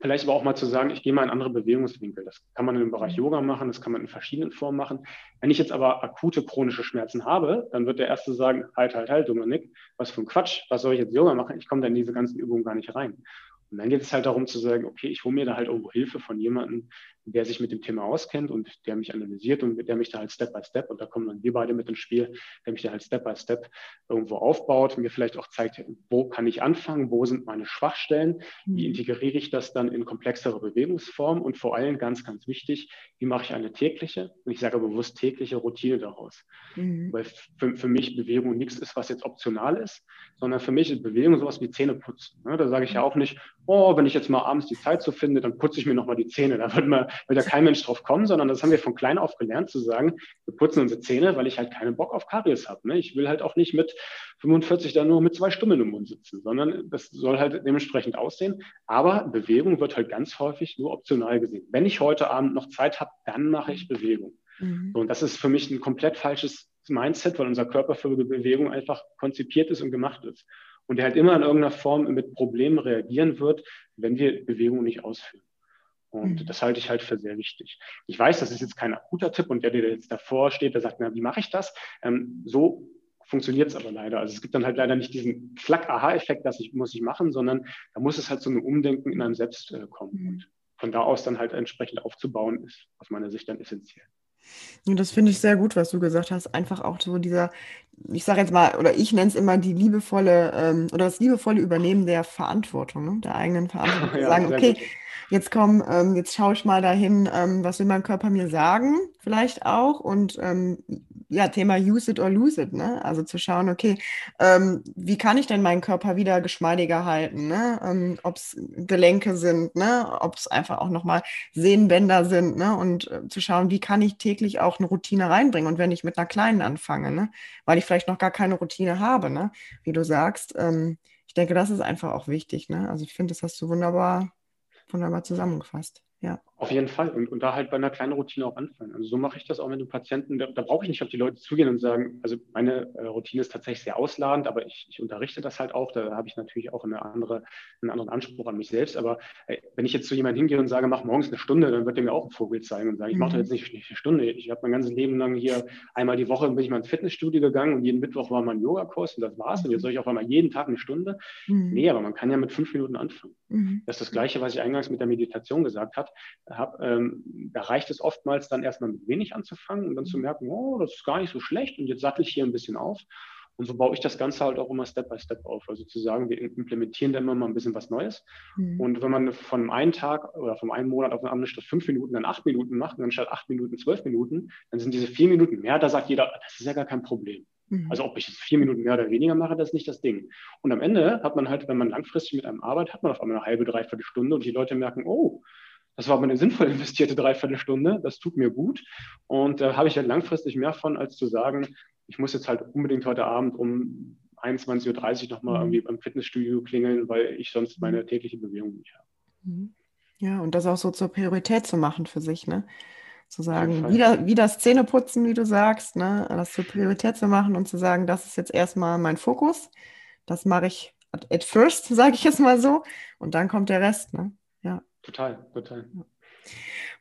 vielleicht aber auch mal zu sagen, ich gehe mal in andere Bewegungswinkel. Das kann man im Bereich Mhm. Yoga machen, das kann man in verschiedenen Formen machen. Wenn ich jetzt aber akute chronische Schmerzen habe, dann wird der Erste sagen, halt, halt, halt, Dominik, was für ein Quatsch, was soll ich jetzt Yoga machen? Ich komme da in diese ganzen Übungen gar nicht rein. Und dann geht es halt darum zu sagen, okay, ich hole mir da halt irgendwo Hilfe von jemandem, der sich mit dem Thema auskennt und der mich analysiert und der mich da halt Step by Step, und da kommen dann wir beide mit ins Spiel, der mich da halt Step by Step irgendwo aufbaut, mir vielleicht auch zeigt, wo kann ich anfangen, wo sind meine Schwachstellen, wie Mhm. integriere ich das dann in komplexere Bewegungsformen und vor allem ganz, ganz wichtig, wie mache ich eine tägliche, und ich sage bewusst tägliche Routine daraus. Mhm. Weil für, für mich Bewegung nichts ist, was jetzt optional ist, sondern für mich ist Bewegung sowas wie Zähneputzen. Ne? Da sage ich ja auch nicht, oh, wenn ich jetzt mal abends die Zeit so finde, dann putze ich mir nochmal die Zähne. Da wird, man, wird ja kein Mensch drauf kommen, sondern das haben wir von klein auf gelernt zu sagen, wir putzen unsere Zähne, weil ich halt keinen Bock auf Karies habe. Ne? Ich will halt auch nicht mit 45 dann nur mit zwei Stummeln im Mund sitzen, sondern das soll halt dementsprechend aussehen. Aber Bewegung wird halt ganz häufig nur optional gesehen. Wenn ich heute Abend noch Zeit habe, dann mache ich Bewegung. Mhm. So, und das ist für mich ein komplett falsches Mindset, weil unser Körper für Bewegung einfach konzipiert ist und gemacht ist. Und der halt immer in irgendeiner Form mit Problemen reagieren wird, wenn wir Bewegung nicht ausführen. Und Mhm. das halte ich halt für sehr wichtig. Ich weiß, das ist jetzt kein akuter Tipp und der, der jetzt davor steht, der sagt, na, wie mache ich das? Ähm, so funktioniert es aber leider. Also es gibt dann halt leider nicht diesen Flack-Aha-Effekt, das ich, muss ich machen, sondern da muss es halt so ein Umdenken in einem selbst äh, kommen. Mhm. Und von da aus dann halt entsprechend aufzubauen, ist aus meiner Sicht dann essentiell. Und das finde ich sehr gut, was du gesagt hast. Einfach auch so dieser, ich sage jetzt mal, oder ich nenne es immer die liebevolle ähm, oder das liebevolle Übernehmen der Verantwortung, ne? der eigenen Verantwortung. Ja, sagen, okay, gut. Jetzt komm, ähm, jetzt schaue ich mal dahin, ähm, was will mein Körper mir sagen, vielleicht auch. Und ähm, ja, Thema use it or lose it, ne? Also zu schauen, okay, ähm, wie kann ich denn meinen Körper wieder geschmeidiger halten, ne? Ähm, ob es Gelenke sind, ne? Ob es einfach auch nochmal Sehnenbänder sind, ne? Und äh, zu schauen, wie kann ich täglich auch eine Routine reinbringen und wenn ich mit einer kleinen anfange, ne? Weil ich vielleicht noch gar keine Routine habe, ne? Wie du sagst, ähm, ich denke, das ist einfach auch wichtig, ne? Also ich finde, das hast du wunderbar, wunderbar zusammengefasst. Ja. Auf jeden Fall. Und, und da halt bei einer kleinen Routine auch anfangen. Also so mache ich das auch mit den Patienten. Da, da brauche ich nicht auf die Leute zugehen und sagen, also meine äh, Routine ist tatsächlich sehr ausladend, aber ich, ich unterrichte das halt auch. Da habe ich natürlich auch eine andere, einen anderen Anspruch an mich selbst. Aber äh, wenn ich jetzt zu jemandem hingehe und sage, mach morgens eine Stunde, dann wird der mir auch ein Vogel zeigen und sagen, ich mache mhm. jetzt nicht, nicht eine Stunde. Ich habe mein ganzes Leben lang hier einmal die Woche bin ich mal ins Fitnessstudio gegangen und jeden Mittwoch war mal ein Yogakurs und das war's. Und jetzt soll ich auf einmal jeden Tag eine Stunde. Mhm. Nee, aber man kann ja mit fünf Minuten anfangen. Mhm. Das ist das Gleiche, was ich eingangs mit der Meditation gesagt habe. Hab, ähm, da reicht es oftmals dann erstmal mit wenig anzufangen und dann zu merken, oh, das ist gar nicht so schlecht und jetzt sattel ich hier ein bisschen auf. Und so baue ich das Ganze halt auch immer Step by Step auf. Also zu sagen, wir implementieren da immer mal ein bisschen was Neues. Mhm. Und wenn man von einem Tag oder von einem Monat auf einen anderen statt fünf Minuten dann acht Minuten macht und dann statt acht Minuten zwölf Minuten, dann sind diese vier Minuten mehr, da sagt jeder, das ist ja gar kein Problem. Mhm. Also ob ich jetzt vier Minuten mehr oder weniger mache, das ist nicht das Ding. Und am Ende hat man halt, wenn man langfristig mit einem arbeitet, hat man auf einmal eine halbe, dreiviertel Stunde und die Leute merken, oh, das war aber eine sinnvoll investierte Dreiviertelstunde. Das tut mir gut. Und da äh, habe ich halt langfristig mehr von, als zu sagen, ich muss jetzt halt unbedingt heute Abend um 21.30 Uhr nochmal mhm. irgendwie beim Fitnessstudio klingeln, weil ich sonst meine tägliche Bewegung nicht habe. Mhm. Ja, und das auch so zur Priorität zu machen für sich, ne? Zu sagen, wieder, wieder Zähneputzen, wie du sagst, ne? Das zur Priorität zu machen und zu sagen, das ist jetzt erstmal mein Fokus. Das mache ich at first, sage ich jetzt mal so. Und dann kommt der Rest, ne? Total, total.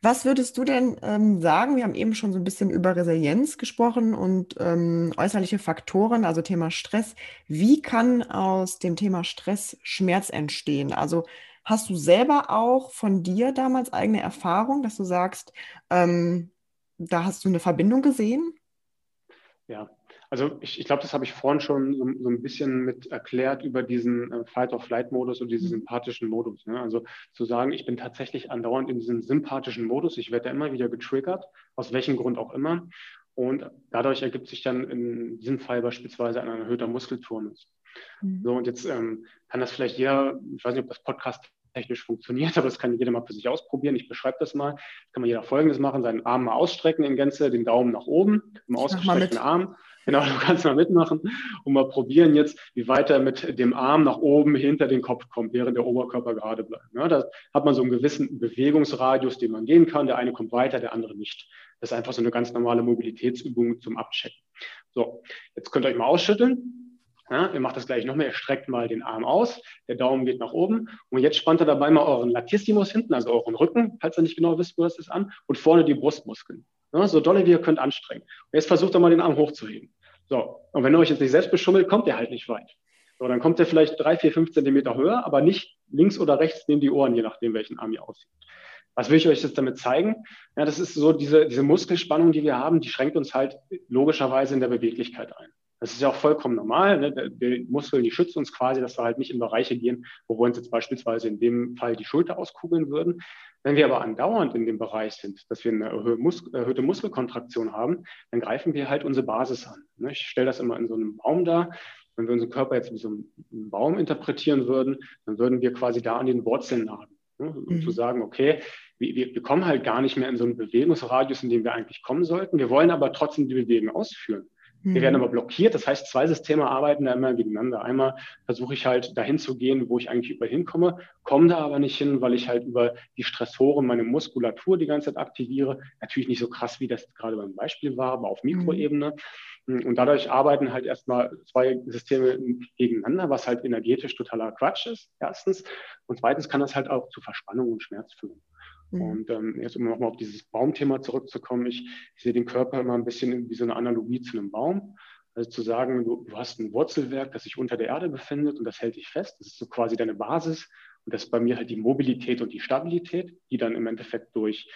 Was würdest du denn ähm, sagen? Wir haben eben schon so ein bisschen über Resilienz gesprochen und ähm, äußerliche Faktoren, also Thema Stress. Wie kann aus dem Thema Stress Schmerz entstehen? Also hast du selber auch von dir damals eigene Erfahrung, dass du sagst, ähm, da hast du eine Verbindung gesehen? Ja, also ich, ich glaube, das habe ich vorhin schon so, so, ein bisschen mit erklärt über diesen äh, Fight-or-Flight-Modus und diesen mhm. sympathischen Modus. Ne? Also zu sagen, ich bin tatsächlich andauernd in diesem sympathischen Modus, ich werde da immer wieder getriggert, aus welchem Grund auch immer. Und dadurch ergibt sich dann in diesem Fall beispielsweise ein erhöhter Muskelturnus. Mhm. So, und jetzt ähm, kann das vielleicht jeder, ich weiß nicht, ob das Podcast technisch funktioniert, aber das kann jeder mal für sich ausprobieren. Ich beschreibe das mal. Kann man jeder Folgendes machen, seinen Arm mal ausstrecken in Gänze, den Daumen nach oben, im ausgestreckten Arm Genau, du kannst mal mitmachen und mal probieren jetzt, wie weit er mit dem Arm nach oben hinter den Kopf kommt, während der Oberkörper gerade bleibt. Ja, da hat man so einen gewissen Bewegungsradius, den man gehen kann. Der eine kommt weiter, der andere nicht. Das ist einfach so eine ganz normale Mobilitätsübung zum Abchecken. So, jetzt könnt ihr euch mal ausschütteln. Ja, ihr macht das gleich nochmal, ihr streckt mal den Arm aus, der Daumen geht nach oben und jetzt spannt ihr dabei mal euren Latissimus hinten, also euren Rücken, falls ihr nicht genau wisst, wo das ist, an und vorne die Brustmuskeln. Ja, so dolle wie ihr könnt anstrengen. Und jetzt versucht ihr mal den Arm hochzuheben. So, und wenn ihr euch jetzt nicht selbst beschummelt, kommt ihr halt nicht weit. So, dann kommt ihr vielleicht drei, vier, fünf Zentimeter höher, aber nicht links oder rechts neben die Ohren, je nachdem, welchen Arm ihr aussieht. Was will ich euch jetzt damit zeigen? Ja, das ist so diese, diese Muskelspannung, die wir haben, die schränkt uns halt logischerweise in der Beweglichkeit ein. Das ist ja auch vollkommen normal. Ne? Die Muskeln, die schützen uns quasi, dass wir halt nicht in Bereiche gehen, wo wir uns jetzt beispielsweise in dem Fall die Schulter auskugeln würden. Wenn wir aber andauernd in dem Bereich sind, dass wir eine erhöhte Muskelkontraktion haben, dann greifen wir halt unsere Basis an. Ne? Ich stelle das immer in so einem Baum dar. Wenn wir unseren Körper jetzt wie so einen Baum interpretieren würden, dann würden wir quasi da an den Wurzeln nagen. Ne? Um mhm. zu sagen, okay, wir, wir, kommen halt gar nicht mehr in so einen Bewegungsradius, in dem wir eigentlich kommen sollten. Wir wollen aber trotzdem die Bewegung ausführen. Wir werden mhm. aber blockiert. Das heißt, zwei Systeme arbeiten da immer gegeneinander. Einmal versuche ich halt dahin zu gehen, wo ich eigentlich überall hinkomme, komme da aber nicht hin, weil ich halt über die Stressoren meine Muskulatur die ganze Zeit aktiviere. Natürlich nicht so krass, wie das gerade beim Beispiel war, aber auf mhm. Mikroebene. Und dadurch arbeiten halt erstmal zwei Systeme gegeneinander, was halt energetisch totaler Quatsch ist, erstens. Und zweitens kann das halt auch zu Verspannung und Schmerz führen. Mhm. Und ähm, jetzt um nochmal auf dieses Baumthema zurückzukommen, ich, ich, sehe den Körper immer ein bisschen wie so eine Analogie zu einem Baum. Also zu sagen, du, du, hast ein Wurzelwerk, das sich unter der Erde befindet und das hält dich fest. Das ist so quasi deine Basis. Und das ist bei mir halt die Mobilität und die Stabilität, die dann im Endeffekt durch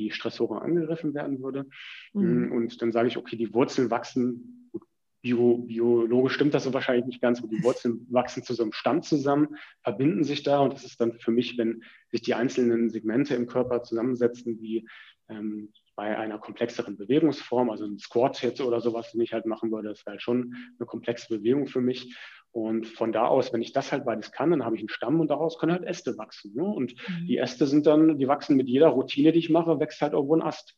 die Stressoren angegriffen werden würde. Mhm. Und dann sage ich, okay, die Wurzeln wachsen, gut, Bio, biologisch stimmt das so wahrscheinlich nicht ganz, aber die Wurzeln wachsen zu so einem Stamm zusammen, verbinden sich da und das ist dann für mich, wenn sich die einzelnen Segmente im Körper zusammensetzen, wie ähm, bei einer komplexeren Bewegungsform, also ein Squat jetzt oder sowas, den ich halt machen würde, das wäre halt schon eine komplexe Bewegung für mich. Und von da aus, wenn ich das halt beides kann, dann habe ich einen Stamm und daraus können halt Äste wachsen. Ne? Und mhm. die Äste sind dann, die wachsen mit jeder Routine, die ich mache, wächst halt irgendwo ein Ast.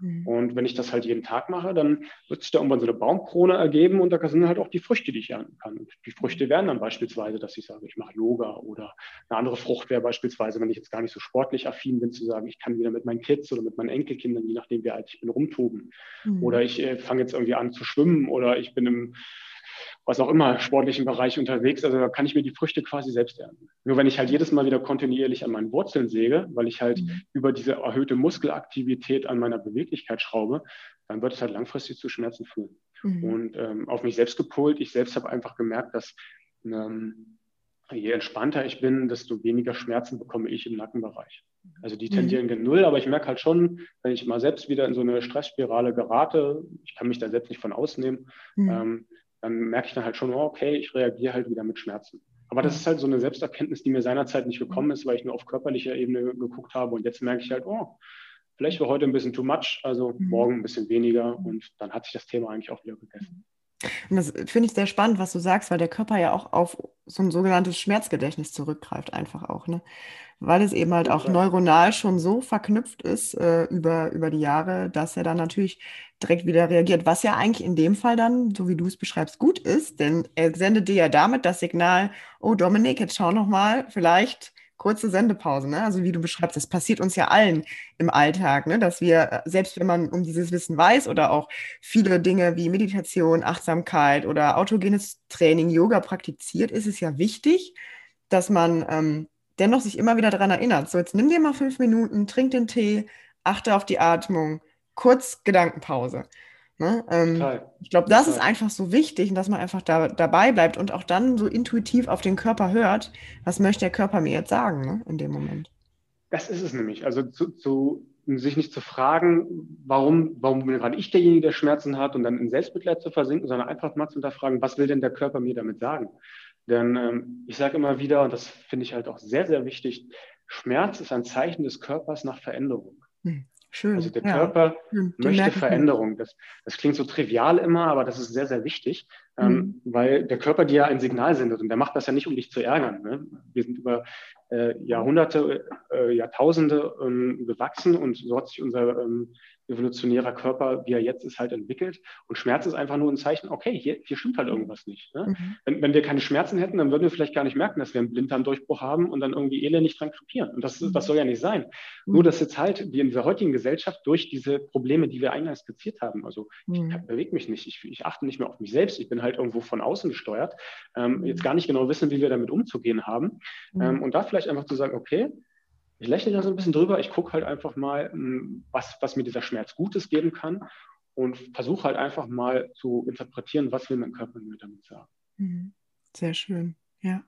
Mhm. Und wenn ich das halt jeden Tag mache, dann wird sich da irgendwann so eine Baumkrone ergeben und da sind halt auch die Früchte, die ich ernten kann. Und die Früchte wären dann beispielsweise, dass ich sage, ich mache Yoga oder eine andere Frucht wäre beispielsweise, wenn ich jetzt gar nicht so sportlich affin bin, zu sagen, ich kann wieder mit meinen Kids oder mit meinen Enkelkindern, je nachdem wie alt ich bin, rumtoben. Mhm. Oder ich äh, fange jetzt irgendwie an zu schwimmen oder ich bin im was auch immer sportlichen Bereich unterwegs. Also da kann ich mir die Früchte quasi selbst ernten. Nur wenn ich halt jedes Mal wieder kontinuierlich an meinen Wurzeln säge, weil ich halt mhm. über diese erhöhte Muskelaktivität an meiner Beweglichkeit schraube, dann wird es halt langfristig zu Schmerzen führen. Mhm. Und ähm, auf mich selbst gepolt, ich selbst habe einfach gemerkt, dass ähm, je entspannter ich bin, desto weniger Schmerzen bekomme ich im Nackenbereich. Also die tendieren mhm. gen Null, aber ich merke halt schon, wenn ich mal selbst wieder in so eine Stressspirale gerate, ich kann mich da selbst nicht von ausnehmen, mhm. ähm, dann merke ich dann halt schon, oh, okay, ich reagiere halt wieder mit Schmerzen. Aber das ist halt so eine Selbsterkenntnis, die mir seinerzeit nicht gekommen ist, weil ich nur auf körperlicher Ebene geguckt habe. Und jetzt merke ich halt, oh, vielleicht war heute ein bisschen too much, also mhm. morgen ein bisschen weniger. Und dann hat sich das Thema eigentlich auch wieder gegessen. Und das finde ich sehr spannend, was du sagst, weil der Körper ja auch auf so ein sogenanntes Schmerzgedächtnis zurückgreift, einfach auch, ne? Weil es eben halt auch neuronal schon so verknüpft ist äh, über, über die Jahre, dass er dann natürlich direkt wieder reagiert, was ja eigentlich in dem Fall dann, so wie du es beschreibst, gut ist, denn er sendet dir ja damit das Signal, oh Dominik, jetzt schau noch mal, vielleicht kurze Sendepause, ne? Also wie du beschreibst, das passiert uns ja allen im Alltag, ne? Dass wir, äh, selbst wenn man um dieses Wissen weiß oder auch viele Dinge wie Meditation, Achtsamkeit oder autogenes Training, Yoga praktiziert, ist es ja wichtig, dass man ähm, dennoch sich immer wieder daran erinnert. So, jetzt nimm dir mal fünf Minuten, trink den Tee, achte auf die Atmung, kurz Gedankenpause. Ne? Ähm, ich glaube, das Total. ist einfach so wichtig, dass man einfach da, dabei bleibt und auch dann so intuitiv auf den Körper hört, was möchte der Körper mir jetzt sagen ne? in dem Moment. Das ist es nämlich. Also zu, zu, sich nicht zu fragen, warum, warum bin gerade ich derjenige, der Schmerzen hat und dann in Selbstmitleid zu versinken, sondern einfach mal zu hinterfragen, was will denn der Körper mir damit sagen? Denn ähm, ich sage immer wieder, und das finde ich halt auch sehr, sehr wichtig, Schmerz ist ein Zeichen des Körpers nach Veränderung. Hm. Schön. Also der ja. Körper hm, möchte Veränderung. Das, das, klingt so trivial immer, aber das ist sehr, sehr wichtig, ähm, mhm. weil der Körper dir ein Signal sendet und der macht das ja nicht, um dich zu ärgern. Ne? Wir sind über äh, Jahrhunderte, äh, Jahrtausende ähm, gewachsen und so hat sich unser ähm, evolutionärer Körper, wie er jetzt ist, halt entwickelt. Und Schmerz ist einfach nur ein Zeichen, okay, hier, hier stimmt halt irgendwas nicht. Ne? Mhm. Wenn, wenn, wir keine Schmerzen hätten, dann würden wir vielleicht gar nicht merken, dass wir einen Blinddarmdurchbruch haben und dann irgendwie elendig dran krepieren. Und das, das soll ja nicht sein. Mhm. Nur, dass jetzt halt wir in dieser heutigen Gesellschaft durch diese Probleme, die wir eingangs skizziert haben, also mhm. ich bewege mich nicht, ich, ich, achte nicht mehr auf mich selbst, ich bin halt irgendwo von außen gesteuert, ähm, jetzt gar nicht genau wissen, wie wir damit umzugehen haben. Mhm. Ähm, und da vielleicht einfach zu sagen, okay, ich lächle da so ein bisschen drüber, ich gucke halt einfach mal, hm, was, was mir dieser Schmerz Gutes geben kann und versuche halt einfach mal zu interpretieren, was will mein Körper mir damit sagen. Mhm. Sehr schön, ja.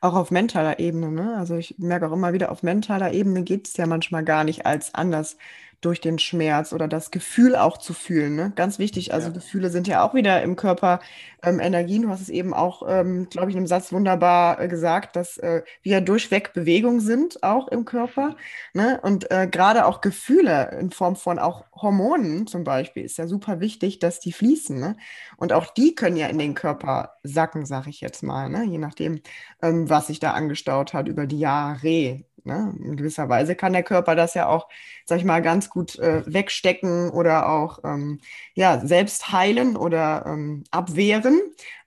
Auch auf mentaler Ebene, ne? Also ich merke auch immer wieder, auf mentaler Ebene geht es ja manchmal gar nicht als anders durch den Schmerz oder das Gefühl auch zu fühlen. Ne? Ganz wichtig. Also ja. Gefühle sind ja auch wieder im Körper ähm, Energien. Du hast es eben auch, ähm, glaube ich, in einem Satz wunderbar äh, gesagt, dass äh, wir durchweg Bewegung sind, auch im Körper. Ne? Und äh, gerade auch Gefühle in Form von auch Hormonen zum Beispiel ist ja super wichtig, dass die fließen. Ne? Und auch die können ja in den Körper sacken, sage ich jetzt mal, ne? je nachdem, ähm, was sich da angestaut hat über die Jahre. Ne? In gewisser Weise kann der Körper das ja auch, sag ich mal, ganz gut äh, wegstecken oder auch ähm, ja, selbst heilen oder ähm, abwehren.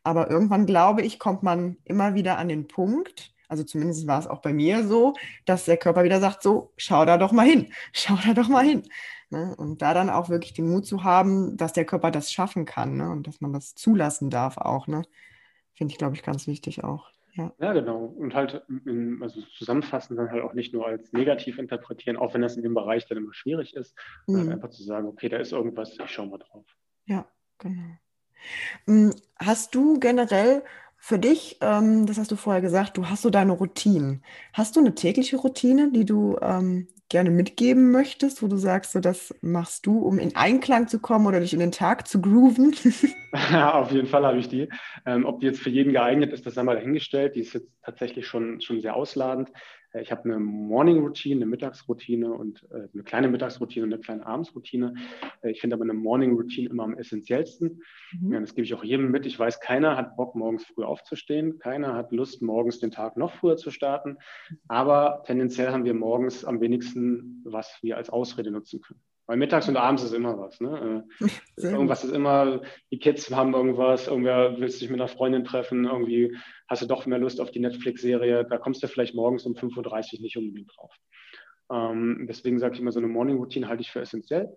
Aber irgendwann, glaube ich, kommt man immer wieder an den Punkt, also zumindest war es auch bei mir so, dass der Körper wieder sagt, so, schau da doch mal hin, schau da doch mal hin. Ne? Und da dann auch wirklich den Mut zu haben, dass der Körper das schaffen kann ne? und dass man das zulassen darf auch. Ne? Finde ich, glaube ich, ganz wichtig auch. Ja. ja, genau. Und halt also zusammenfassen dann halt auch nicht nur als negativ interpretieren, auch wenn das in dem Bereich dann immer schwierig ist, mhm. sondern einfach zu sagen, okay, da ist irgendwas, ich schaue mal drauf. Ja, genau. Hm, hast du generell für dich, ähm, das hast du vorher gesagt, du hast so deine Routinen. Hast du eine tägliche Routine, die du ähm, gerne mitgeben möchtest, wo du sagst, so das machst du, um in Einklang zu kommen oder dich in den Tag zu grooven? ja, auf jeden Fall habe ich die. Ähm, ob die jetzt für jeden geeignet ist, das sei mal dahingestellt. Die ist jetzt tatsächlich schon, schon sehr ausladend. Äh, ich habe eine Morning Routine, eine Mittagsroutine und äh, eine kleine Mittagsroutine und eine kleine Abendsroutine. Äh, ich finde aber eine Morning Routine immer am essentiellsten. Mhm. Ja, das gebe ich auch jedem mit. Ich weiß, keiner hat Bock, morgens früh aufzustehen. Keiner hat Lust, morgens den Tag noch früher zu starten. Aber tendenziell haben wir morgens am wenigsten, was wir als Ausrede nutzen können. Weil mittags und abends ist immer was. Ne? Äh, irgendwas ist immer, die Kids haben irgendwas, irgendwer will sich mit einer Freundin treffen, irgendwie hast du doch mehr Lust auf die Netflix-Serie, da kommst du vielleicht morgens um 5.30 Uhr nicht unbedingt drauf. Ähm, deswegen sage ich immer, so eine Morning-Routine halte ich für essentiell.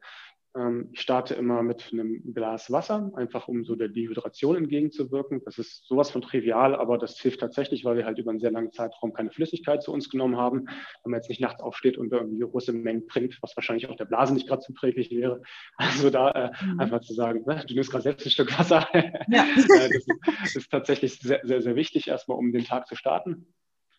Ähm, ich starte immer mit einem Glas Wasser, einfach um so der Dehydration entgegenzuwirken. Das ist sowas von trivial, aber das hilft tatsächlich, weil wir halt über einen sehr langen Zeitraum keine Flüssigkeit zu uns genommen haben. Wenn man jetzt nicht nachts aufsteht und irgendwie große Mengen trinkt, was wahrscheinlich auch der Blase nicht gerade zuträglich wäre. Also da äh, mhm. einfach zu sagen, ne, du nimmst gerade selbst ein Stück Wasser. Ja. Äh, das ist, ist tatsächlich sehr, sehr, sehr wichtig, erstmal um den Tag zu starten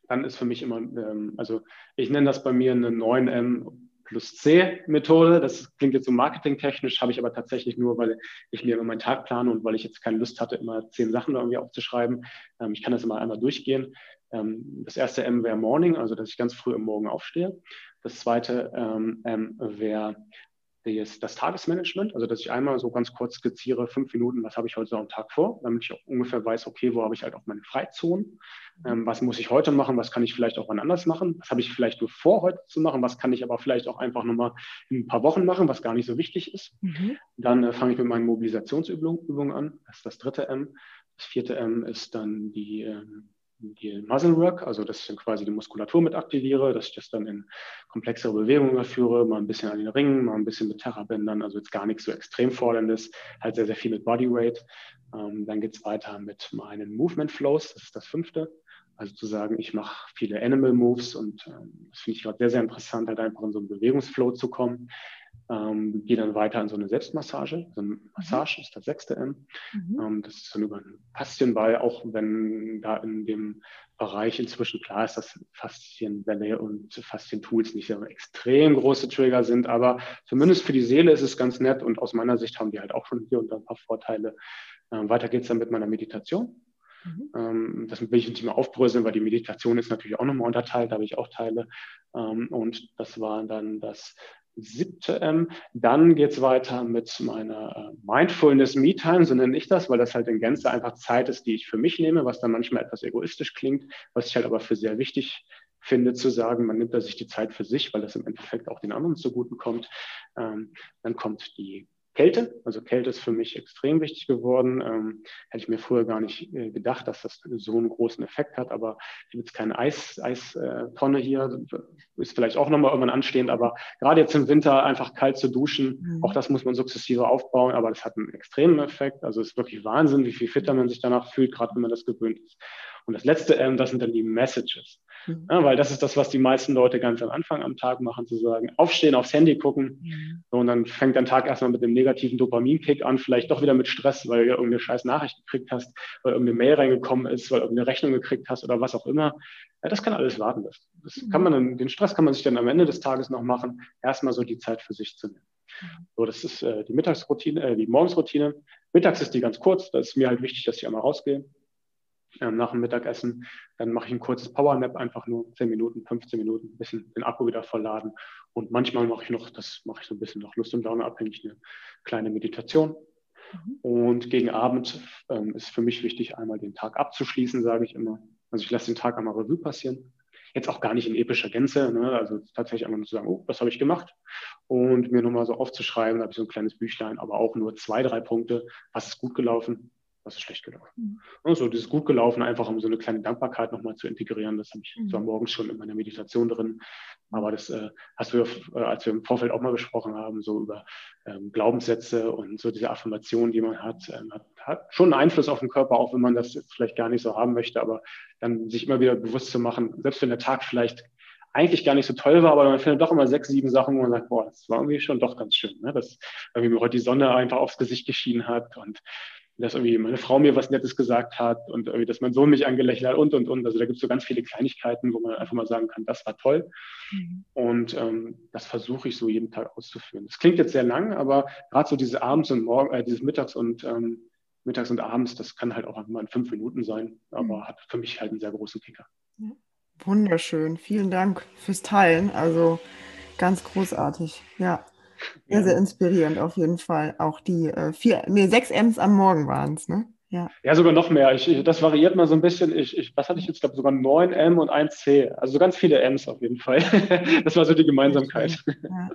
dann ist für mich immer, ähm, also ich nenne das bei mir eine 9M plus C-Methode. Das klingt jetzt so marketingtechnisch, habe ich aber tatsächlich nur, weil ich mir immer meinen Tag plane und weil ich jetzt keine Lust hatte, immer zehn Sachen irgendwie aufzuschreiben. Ähm, ich kann das immer einmal durchgehen. Ähm, das erste M wäre Morning, also dass ich ganz früh am Morgen aufstehe. Das zweite ähm, M wäre das, das Tagesmanagement, also dass ich einmal so ganz kurz skizziere, fünf Minuten, was habe ich heute so am Tag vor, damit ich auch ungefähr weiß, okay, wo habe ich halt auch meine Freizonen, ähm, was muss ich heute machen, was kann ich vielleicht auch wann anders machen, was habe ich vielleicht nur vor, heute zu machen, was kann ich aber vielleicht auch einfach nochmal in ein paar Wochen machen, was gar nicht so wichtig ist. Mhm. Dann äh, fange ich mit meinen Mobilisationsübungen an, das ist das dritte M. Das vierte M ist dann die ähm, die Muscle Work, also dass ich dann quasi die Muskulatur mit aktiviere, dass ich das dann in komplexere Bewegungen überführe, mal ein bisschen an den Ringen, mal ein bisschen mit Terrabändern, also jetzt gar nichts so extrem forderndes, halt sehr, sehr viel mit Bodyweight. Ähm, dann geht es weiter mit meinen Movement Flows, das ist das fünfte. Also zu sagen, ich mache viele Animal Moves und ähm, das finde ich gerade sehr, sehr interessant, halt einfach in so einen Bewegungsflow zu kommen. Ähm, gehe dann weiter in so eine Selbstmassage. Also eine mhm. Massage ist das sechste M. Mhm. Ähm, das ist dann über einen Faszienball, auch wenn da in dem Bereich inzwischen klar ist, dass Faszienwelle und Faszientools nicht so extrem große Trigger sind, aber zumindest für die Seele ist es ganz nett und aus meiner Sicht haben die halt auch schon hier und da ein paar Vorteile. Ähm, weiter geht es dann mit meiner Meditation. Mhm. Ähm, das will ich nicht mehr aufbröseln, weil die Meditation ist natürlich auch nochmal unterteilt, da habe ich auch Teile. Ähm, und das war dann das siebte M. Dann geht es weiter mit meiner äh, Mindfulness Me-Time, so nenne ich das, weil das halt in Gänze einfach Zeit ist, die ich für mich nehme, was dann manchmal etwas egoistisch klingt, was ich halt aber für sehr wichtig finde, zu sagen, man nimmt da sich die Zeit für sich, weil das im Endeffekt auch den anderen zugutekommt. Ähm, dann kommt die Kälte. Also Kälte ist für mich extrem wichtig geworden. Ähm, hätte ich mir früher gar nicht äh, gedacht, dass das so einen großen Effekt hat. Aber ich habe jetzt keine Eis, Eistonne hier. Ist vielleicht auch nochmal irgendwann anstehend. Aber gerade jetzt im Winter einfach kalt zu duschen, mhm. auch das muss man sukzessive aufbauen. Aber das hat einen extremen Effekt. Also es ist wirklich Wahnsinn, wie viel fitter man sich danach fühlt, gerade wenn man das gewöhnt ist. Und das letzte M, das sind dann die Messages. Mhm. Ja, weil das ist das, was die meisten Leute ganz am Anfang am Tag machen, zu sagen, aufstehen, aufs Handy gucken. Mhm. So, und dann fängt dein Tag erstmal mit dem negativen Dopaminkick an, vielleicht doch wieder mit Stress, weil du irgendeine scheiß Nachricht gekriegt hast, weil irgendeine Mail reingekommen ist, weil irgendeine Rechnung gekriegt hast oder was auch immer. Ja, das kann alles warten. Das, das mhm. kann man dann, den Stress kann man sich dann am Ende des Tages noch machen, erstmal so die Zeit für sich zu nehmen. So, das ist äh, die Mittagsroutine, äh, die Morgensroutine. Mittags ist die ganz kurz. Da ist mir halt wichtig, dass ich einmal rausgehe nach dem Mittagessen. Dann mache ich ein kurzes Powernap, einfach nur 10 Minuten, 15 Minuten, ein bisschen den Akku wieder vollladen. Und manchmal mache ich noch, das mache ich so ein bisschen nach Lust und Laune abhängig, eine kleine Meditation. Mhm. Und gegen Abend ähm, ist für mich wichtig, einmal den Tag abzuschließen, sage ich immer. Also ich lasse den Tag einmal Revue passieren. Jetzt auch gar nicht in epischer Gänze, ne? also tatsächlich einfach nur zu sagen, oh, was habe ich gemacht? Und mir nochmal so aufzuschreiben, da habe ich so ein kleines Büchlein, aber auch nur zwei, drei Punkte, was ist gut gelaufen, was ist schlecht gelaufen. Mhm. Das ist gut gelaufen, einfach um so eine kleine Dankbarkeit nochmal zu integrieren. Das habe ich mhm. zwar morgens schon in meiner Meditation drin, aber das äh, hast du, äh, als wir im Vorfeld auch mal gesprochen haben, so über ähm, Glaubenssätze und so diese Affirmationen, die man hat, ähm, hat, hat, schon einen Einfluss auf den Körper, auch wenn man das vielleicht gar nicht so haben möchte, aber dann sich immer wieder bewusst zu machen, selbst wenn der Tag vielleicht eigentlich gar nicht so toll war, aber man findet doch immer sechs, sieben Sachen, wo man sagt, boah, das war irgendwie schon doch ganz schön, ne? dass irgendwie mir heute die Sonne einfach aufs Gesicht geschienen hat und dass irgendwie meine Frau mir was Nettes gesagt hat und irgendwie, dass mein Sohn mich angelächelt hat und, und, und. Also da gibt es so ganz viele Kleinigkeiten, wo man einfach mal sagen kann, das war toll. Mhm. Und ähm, das versuche ich so jeden Tag auszuführen. Das klingt jetzt sehr lang, aber gerade so diese Abends und Morgen, äh, dieses Mittags und ähm, Mittags und Abends, das kann halt auch mal in fünf Minuten sein, aber mhm. hat für mich halt einen sehr großen Kicker. Ja. Wunderschön. Vielen Dank fürs Teilen. Also ganz großartig. Ja. Sehr, ja. sehr inspirierend auf jeden Fall. Auch die äh, vier, nee, sechs M's am Morgen waren es, ne? Ja. ja, sogar noch mehr. Ich, ich, das variiert mal so ein bisschen. Ich, ich, was hatte ich jetzt? Ich glaube sogar 9 M und 1 C. Also so ganz viele M's auf jeden Fall. das war so die Gemeinsamkeit. Ja.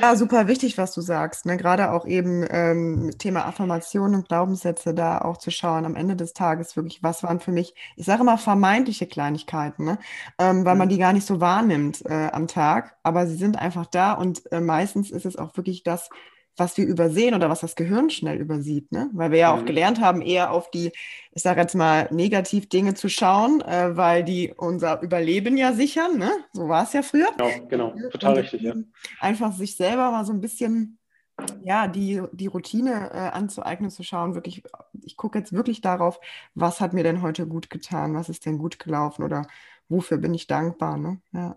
Ja, super wichtig, was du sagst. Ne? Gerade auch eben ähm, Thema Affirmation und Glaubenssätze da auch zu schauen. Am Ende des Tages wirklich, was waren für mich, ich sage immer vermeintliche Kleinigkeiten, ne? ähm, weil man die gar nicht so wahrnimmt äh, am Tag, aber sie sind einfach da und äh, meistens ist es auch wirklich das, was wir übersehen oder was das Gehirn schnell übersieht, ne? Weil wir ja auch mhm. gelernt haben, eher auf die, ich sage jetzt mal, Negativ-Dinge zu schauen, äh, weil die unser Überleben ja sichern, ne? So war es ja früher. Genau, genau, total richtig, ja. Einfach sich selber mal so ein bisschen, ja, die, die Routine äh, anzueignen, zu schauen, wirklich, ich gucke jetzt wirklich darauf, was hat mir denn heute gut getan, was ist denn gut gelaufen oder wofür bin ich dankbar, ne? Ja.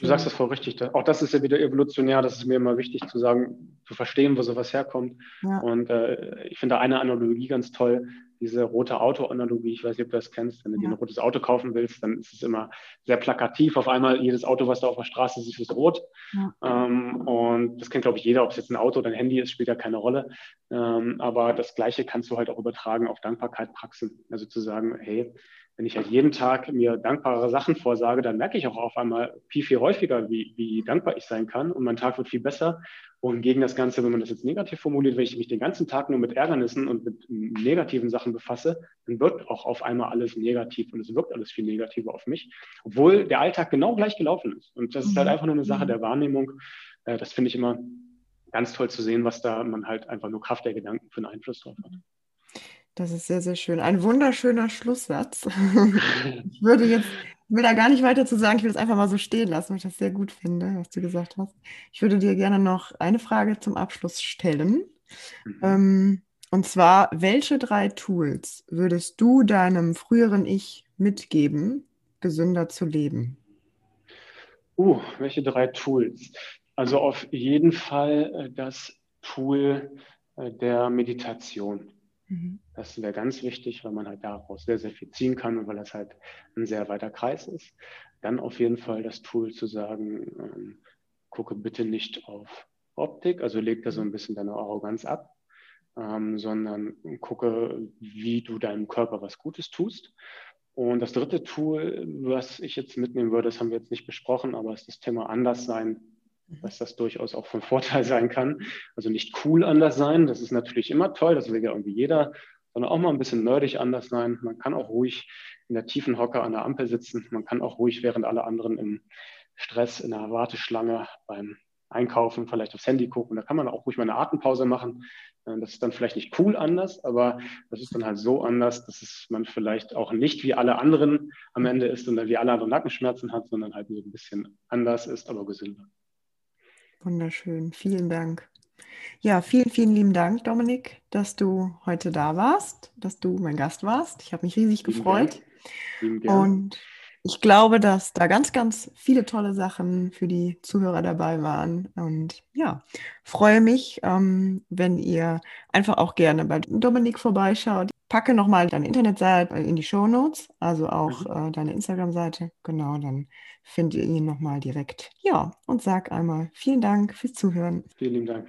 Du sagst das voll richtig. Auch das ist ja wieder evolutionär. Das ist mir immer wichtig zu sagen, zu verstehen, wo sowas herkommt. Ja. Und äh, ich finde eine Analogie ganz toll, diese rote Auto-Analogie. Ich weiß nicht, ob du das kennst. Wenn du ja. dir ein rotes Auto kaufen willst, dann ist es immer sehr plakativ. Auf einmal jedes Auto, was da auf der Straße siehst, ist rot. Ja. Ähm, und das kennt, glaube ich, jeder. Ob es jetzt ein Auto oder ein Handy ist, spielt ja keine Rolle. Ähm, aber das Gleiche kannst du halt auch übertragen auf Dankbarkeit, Praxen. Also zu sagen, hey, wenn ich halt jeden Tag mir dankbare Sachen vorsage, dann merke ich auch auf einmal viel, viel häufiger, wie, wie dankbar ich sein kann und mein Tag wird viel besser. Und gegen das Ganze, wenn man das jetzt negativ formuliert, wenn ich mich den ganzen Tag nur mit Ärgernissen und mit negativen Sachen befasse, dann wird auch auf einmal alles negativ und es wirkt alles viel negativer auf mich, obwohl der Alltag genau gleich gelaufen ist. Und das ist halt mhm. einfach nur eine Sache mhm. der Wahrnehmung. Äh, das finde ich immer ganz toll zu sehen, was da man halt einfach nur Kraft der Gedanken für einen Einfluss drauf hat. Das ist sehr, sehr schön. Ein wunderschöner Schlusssatz. ich würde jetzt, will da gar nicht weiter zu sagen, ich will es einfach mal so stehen lassen, weil ich das sehr gut finde, was du gesagt hast. Ich würde dir gerne noch eine Frage zum Abschluss stellen. Mhm. Ähm, und zwar, welche drei Tools würdest du deinem früheren Ich mitgeben, gesünder zu leben? Uh, welche drei Tools? Also auf jeden Fall äh, das Tool äh, der Meditation. Mhm. Das wäre ganz wichtig, weil man halt daraus sehr, sehr viel ziehen kann und weil das halt ein sehr weiter Kreis ist. Dann auf jeden Fall das Tool zu sagen, ähm, gucke bitte nicht auf Optik, also leg da so ein bisschen deine Arroganz ab, ähm, sondern gucke, wie du deinem Körper was Gutes tust. Und das dritte Tool, was ich jetzt mitnehmen würde, das haben wir jetzt nicht besprochen, aber ist das Thema Anderssein. Dass das durchaus auch von Vorteil sein kann. Also nicht cool anders sein, das ist natürlich immer toll, das will ja irgendwie jeder, sondern auch mal ein bisschen nerdig anders sein. Man kann auch ruhig in der tiefen Hocke an der Ampel sitzen. Man kann auch ruhig, während alle anderen im Stress, in der Warteschlange beim Einkaufen vielleicht aufs Handy gucken. Da kann man auch ruhig mal eine Atempause machen. Äh, das ist dann vielleicht nicht cool anders, aber das ist dann halt so anders, dass es man vielleicht auch nicht wie alle anderen am Ende ist und wie alle anderen Nackenschmerzen hat, sondern halt so ein bisschen anders ist, aber gesünder. Wunderschön. Vielen Dank. Ja, vielen, vielen lieben Dank, Dominik, dass du heute da warst, dass du mein Gast warst. Ich habe mich riesig gefreut. Und ich glaube, dass da ganz, ganz viele tolle Sachen für die Zuhörer dabei waren. Und ja, freue mich, ähm, wenn ihr einfach auch gerne bei Dominik vorbeischaut. Packe nochmal deine Internetseite in die Show Notes, also auch mhm. äh, deine Instagram-Seite. Genau, dann findet ihr ihn nochmal direkt. Ja, und sag einmal vielen Dank fürs Zuhören. Vielen Dank.